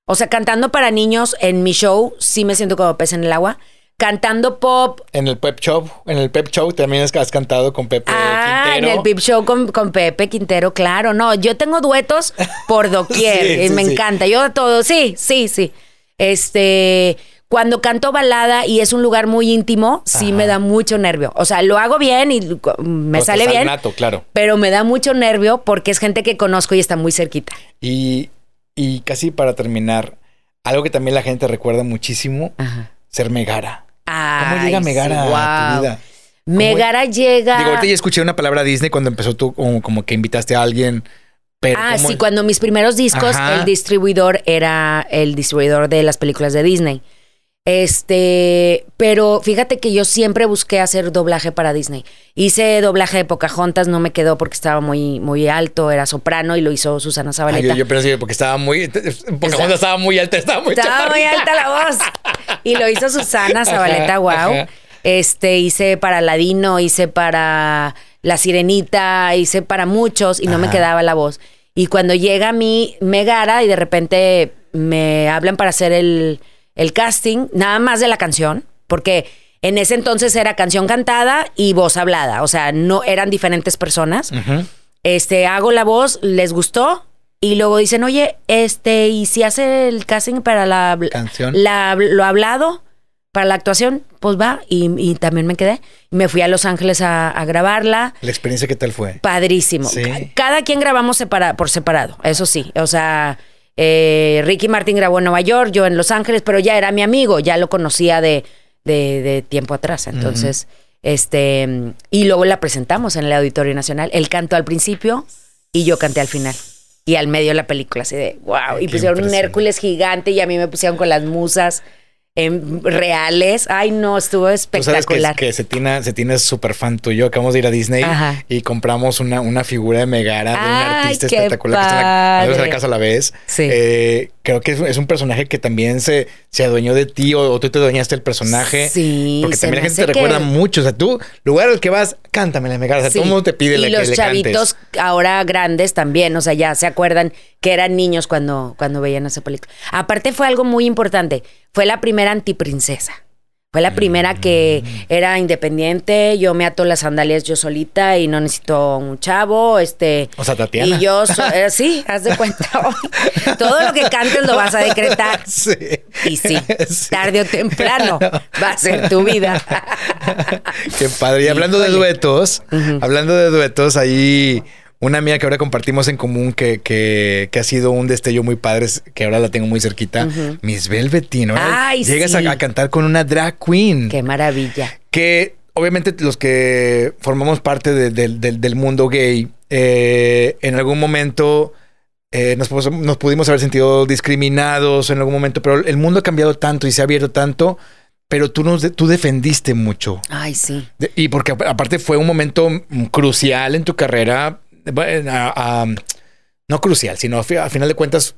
O sea, cantando para niños en mi show, sí me siento como pez en el agua. Cantando pop, En el Pep Show, en el Pep Show también has cantado con Pepe Ah, Quintero. en el Pip Show con, con Pepe Quintero, claro. No, yo tengo duetos por doquier. Sí, y sí, me sí. encanta. Yo todo, sí, sí, sí. Este, cuando canto balada y es un lugar muy íntimo, sí me da mucho nervio. O sea, lo hago bien y me sale bien. nato, claro. Pero me da mucho nervio porque es gente que conozco y está muy cerquita. Y, y casi para terminar, algo que también la gente recuerda muchísimo, Ajá. ser Megara. ¿Cómo llega sí, Megara a tu vida? Megara llega. Digo, ahorita ya escuché una palabra Disney cuando empezó tú, como, como que invitaste a alguien. Pero Ah, ¿cómo sí, cuando mis primeros discos, Ajá. el distribuidor era el distribuidor de las películas de Disney. Este, pero fíjate que yo siempre busqué hacer doblaje para Disney. Hice doblaje de Pocahontas, no me quedó porque estaba muy, muy alto, era soprano y lo hizo Susana Zabaleta. yo, yo pensé porque estaba muy. Pocahontas estaba muy alta, estaba muy Estaba muy alta la voz. Y lo hizo Susana Zabaleta, Ajá, wow. ajá. Este, hice para Ladino, hice para La Sirenita, hice para muchos y no me quedaba la voz. Y cuando llega a mí Megara y de repente me hablan para hacer el, el casting, nada más de la canción, porque en ese entonces era canción cantada y voz hablada, o sea, no eran diferentes personas este, hago la voz, les gustó. Y luego dicen, oye, este, ¿y si hace el casting para la Canción. la- lo hablado? Para la actuación, pues va. Y, y también me quedé. Me fui a Los Ángeles a, a grabarla. La experiencia, ¿qué tal fue? Padrísimo. Sí. Cada quien grabamos separa- por separado, eso sí. O sea, eh, Ricky Martin grabó en Nueva York, yo en Los Ángeles, pero ya era mi amigo, ya lo conocía de, de- de tiempo atrás. Entonces, este, y luego la presentamos en el Auditorio Nacional. Él cantó al principio y yo canté al final. Y al medio de la película, así de wow. Y pusieron un. Hércules gigante y a mí me pusieron con las musas em, reales. Ay, no, estuvo Tú sabes que, espectacular. que Cetina, Cetina es súper fan tuyo. Acabamos de ir a Disney Ajá. y compramos una, una figura de Megara de un artista qué espectacular que está en la, en la padre. casa a la vez. Sí. Eh, creo que es, es un personaje que también se, se adueñó de ti o, o tú te adueñaste del personaje. Sí, Porque también la gente te que- recuerda mucho. O sea, tú, lugar al que vas, cántame la Megara. O sea, Sí. todo el mundo te pide y la, los que le chavitos cantes. ahora grandes también, o sea, ya se acuerdan que eran niños cuando, cuando veían esa película. Aparte fue algo muy importante, fue la primera antiprincesa. Fue la primera que era independiente, yo me ato las sandalias yo solita y no necesito un chavo, este... O sea, Tatiana. Y yo, so- eh, sí, haz de cuenta. Todo lo que cantes lo vas a decretar. Sí. Y sí, Sí. tarde o temprano va a ser tu vida. Qué padre. Y hablando de duetos, hablando de duetos, ahí una amiga que ahora compartimos en común que, que, que ha sido un destello muy padre, que ahora la tengo muy cerquita, Miss Velveteen. Ahora Ay, llegas sí. a, a cantar con una drag queen. Qué maravilla. Que obviamente los que formamos parte de- del- mundo gay, eh, en algún momento eh, nos, nos pudimos haber sentido discriminados en algún momento, pero el mundo ha cambiado tanto y se ha abierto tanto, pero tú, nos, tú defendiste mucho. Ay, sí. Y porque ap- aparte fue un momento crucial en tu carrera. Bueno, no crucial, sino a, fi- a final de cuentas,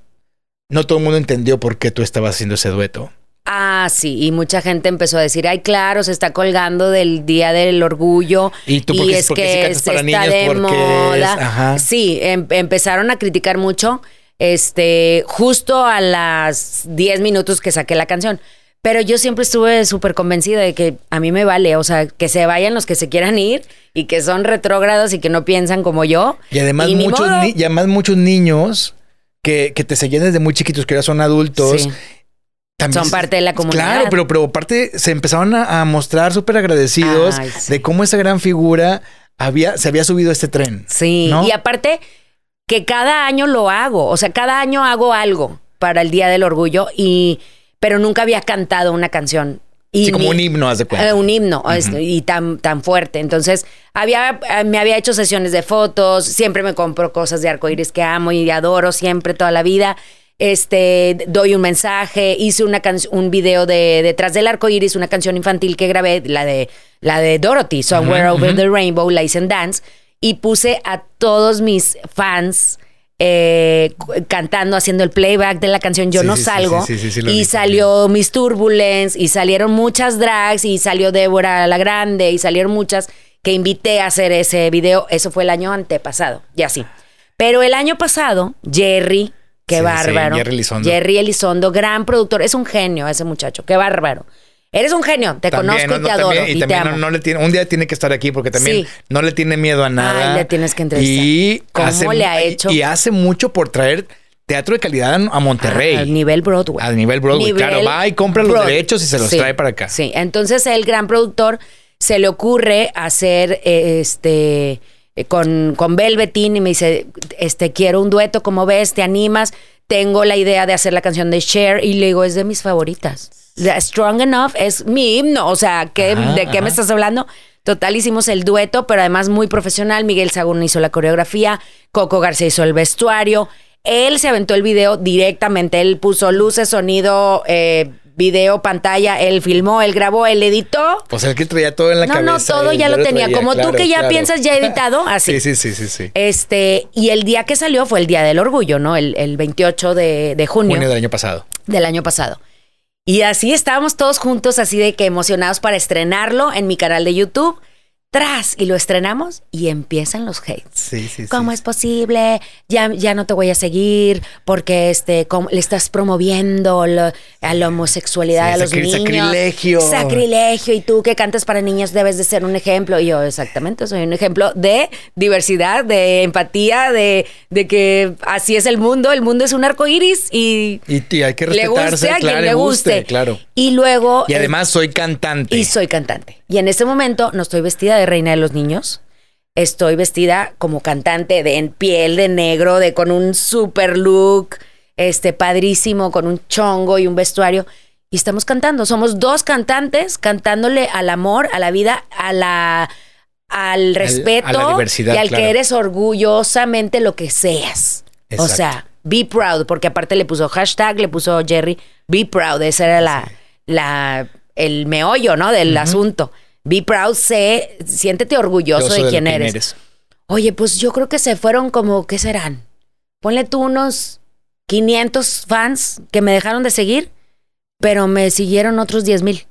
no todo el mundo entendió por qué tú estabas haciendo ese dueto. Ah, sí, y mucha gente empezó a decir, ay, claro, se está colgando del Día del Orgullo. Y tú, porque- porque sí cantas se para está niños, de es- moda. Sí, em- empezaron a criticar mucho, este, justo a las 10 minutos que saqué la canción. Pero yo siempre estuve súper convencida de que a mí me vale, o sea, que se vayan los que se quieran ir y que son retrógrados y que no piensan como yo. Y además, muchos, ni- y además muchos niños que, que te seguían desde muy chiquitos, que ahora son adultos. Sí. también Son parte de la comunidad. Claro, pero, pero aparte se empezaron a, a mostrar súper agradecidos Ay, sí. de cómo esa gran figura había, se había subido a este tren. Sí, ¿no? y aparte que cada año lo hago, o sea, cada año hago algo para el Día del Orgullo y pero nunca había cantado una canción. Y Sí, como ni- un himno, haz de cuenta. eh, un himno y tan, tan fuerte. Entonces, había, eh, me había hecho sesiones de fotos, siempre me compro cosas de arcoíris que amo y adoro siempre, toda la vida. Este, doy un mensaje, hice una canc- un video de Detrás del arco iris, una canción infantil que grabé, la de, la de Dorothy, Somewhere Over the Rainbow, la hice en dance, y puse a todos mis fans eh, cantando, haciendo el playback de la canción Yo Sí, no sí, sí, salgo. sí, sí, sí, sí, y salió Miss Turbulence, y salieron muchas drags, y salió Débora la Grande, y salieron muchas que invité a hacer ese video. Eso fue el año antepasado, y así. Pero el año pasado, Jerry, qué Sí, sí, bárbaro. Jerry Elizondo. Jerry Elizondo, gran productor. Es un genio ese muchacho, qué bárbaro. Eres un genio, te También, conozco ¿no? y te No, adoro también- y, y te también no, amo. no le tiene, un día tiene que estar aquí porque también Sí. no le tiene miedo a nada. Ay, le tienes que entrevistar. Y ¿Cómo le ha hecho? Y hace mucho por traer teatro de calidad a Monterrey. A nivel Broadway. A nivel Broadway, claro, va y compra los Broadway. derechos y se los Sí, trae para acá. Sí, entonces el gran productor se le ocurre hacer eh, este eh, con, con Velveteen y me dice, este, quiero un dueto, como ves? ¿Te animas? Tengo la idea de hacer la canción de Cher y le digo, es de mis favoritas. Strong Enough es mi himno, o sea, ¿qué- Ajá, ¿de qué ajá. me estás hablando? Total, hicimos el dueto, pero además muy profesional. Miguel Sagún hizo la coreografía, Coco García hizo el vestuario. Él se aventó el video directamente. Él puso luces, sonido, eh, video, pantalla. Él filmó, él grabó, él editó. Pues el que traía todo en la No, cabeza. no, todo y ya lo tenía. traía, Como tú claro, que ya claro. piensas ya editado, así. Sí, sí, sí, sí, sí. Este, y el día que salió fue el Día del Orgullo, ¿no? El, el 28 de, de junio, Junio del año pasado. del año pasado. Y así estábamos todos juntos, así de que emocionados para estrenarlo en mi canal de YouTube. Tras, y lo estrenamos y empiezan los hates. Sí, sí, sí. ¿Cómo es posible? Ya, ya no te voy a seguir porque este, cómo- le estás promoviendo lo- a la homosexualidad a los sacri- niños. sacrilegio. Sacrilegio. Y tú que cantas para niños debes de ser un ejemplo. Y yo, exactamente, soy un ejemplo de diversidad, de empatía, de, de que así es el mundo. El mundo es un arco iris y Y, hay que le respetarse, guste a claro, quien le guste. claro. Y luego. Y además soy cantante. Y soy cantante. Y en este momento no estoy vestida de reina de los niños. Estoy vestida como cantante de en piel de negro, de con un super look, este padrísimo, con un chongo y un vestuario. Y estamos cantando. Somos dos cantantes cantándole al amor, a la vida, a la al respeto a la diversidad, y al claro. que eres orgullosamente lo que seas. O sea, be proud, porque aparte le puso hashtag, le puso Jerry, be proud, esa era la, la, el meollo, ¿no? Del asunto. Be proud, sé, siéntete orgulloso de, quién eres. Oye, pues yo creo que se fueron como, ¿qué serán? Ponle tú unos 500 fans que me dejaron de seguir, pero me siguieron otros 10 mil.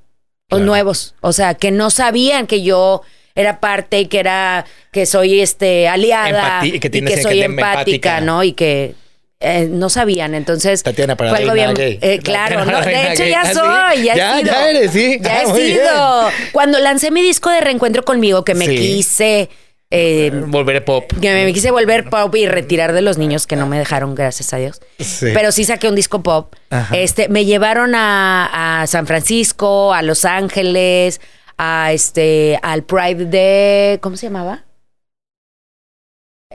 O Claro. nuevos. O sea, que no sabían que yo era parte y que era, que soy este aliada Empati- que y tienes que que soy empática, empática. ¿no? Y que eh, no sabían. Entonces, Tatiana para fue algo bien. gay. eh, claro, ¿no? de hecho ya ¿Ah, soy, ya, he Ya, sido. ya eres, sí. Ya Ah, he bien. sido. Cuando lancé mi disco de reencuentro conmigo, que me Sí. quise. eh, Volveré pop. que me quise volver pop y retirar de los niños que no me dejaron, gracias a Dios. Sí. Pero sí saqué un disco pop. Ajá. Este, me llevaron a, a San Francisco, a Los Ángeles, a este, al Pride de, ¿cómo se llamaba?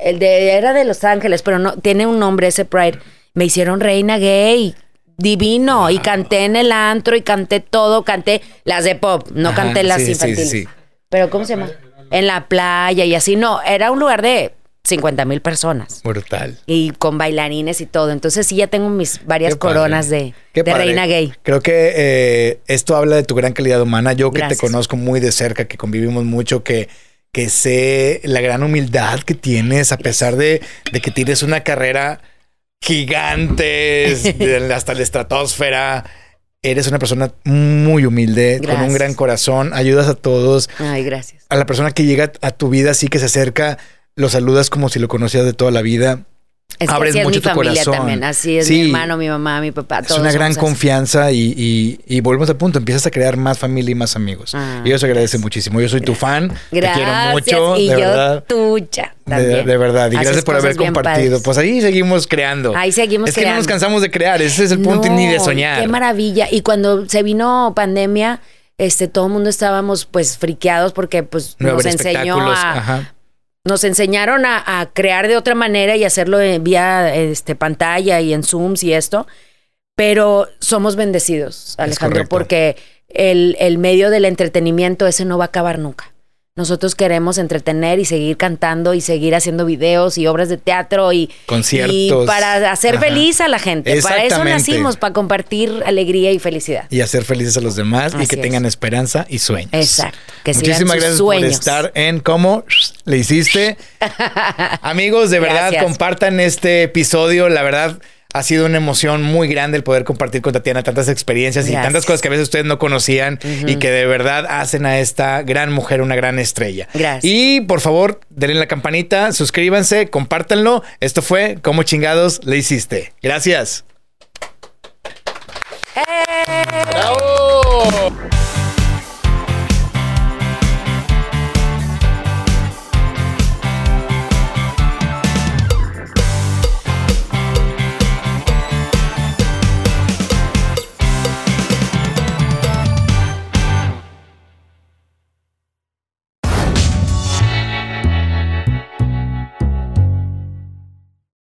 El de era de Los Ángeles, pero no tiene un nombre ese Pride. Me hicieron reina gay. Divino. Y canté en el antro y canté todo. Canté las de pop, no Ajá, canté las sí, infantiles. sí, sí. Pero ¿cómo se llama? En la playa y así. No, era un lugar de 50 mil personas. Brutal. Y con bailarines y todo. Entonces sí ya tengo mis varias coronas de, de reina gay. Creo que eh, esto habla de tu gran calidad humana. Yo que Gracias. te conozco muy de cerca, que convivimos mucho, que, que sé la gran humildad que tienes, a pesar de, de que tienes una carrera gigante, hasta la estratosfera. Eres una persona muy humilde, con un gran corazón, ayudas a todos. Ay, gracias. A la persona que llega a tu vida, así que se acerca, lo saludas como si lo conocías de toda la vida. Es que Abres así es mucho mi tu familia corazón. también. Así es Sí. mi hermano, mi mamá, mi papá. Es todos una gran confianza y, y, y volvemos al punto. Empiezas a crear más familia y más amigos. Ah, y eso agradece muchísimo. Yo soy tu fan. Gracias. Te quiero mucho. y de yo verdad. tuya. De, también. de verdad. Y Haces gracias por haber compartido. padres. Pues ahí seguimos creando. Ahí seguimos Es que no nos creando. cansamos de crear. Ese es el punto y ni de No, soñar. Qué maravilla. Y cuando se vino pandemia, este, todo el mundo estábamos pues friqueados porque pues No nos enseñó a, Ajá. Nos enseñaron a, a crear de otra manera y hacerlo en- vía este, pantalla y en Zooms y esto. Pero somos bendecidos, Alejandro, porque el, el medio del entretenimiento ese no va a acabar nunca. Nosotros queremos entretener y seguir cantando y seguir haciendo videos y obras de teatro y, Conciertos. y para hacer Ajá. feliz a la gente. Para eso nacimos, para compartir alegría y felicidad. Y hacer felices a los demás y que es. tengan esperanza y sueños. Exacto. Que Muchísimas gracias sueños. por estar en cómo le hiciste. Amigos, de verdad, Gracias. compartan este episodio. La verdad, ha sido una emoción muy grande el poder compartir con Tatiana tantas experiencias y tantas cosas que a veces ustedes no conocían y que de verdad hacen a esta gran mujer una gran estrella. Gracias. Y por favor, denle la campanita, suscríbanse, compártanlo. Esto fue Cómo chingados le hiciste. Gracias. ¡Eh! ¡Bravo!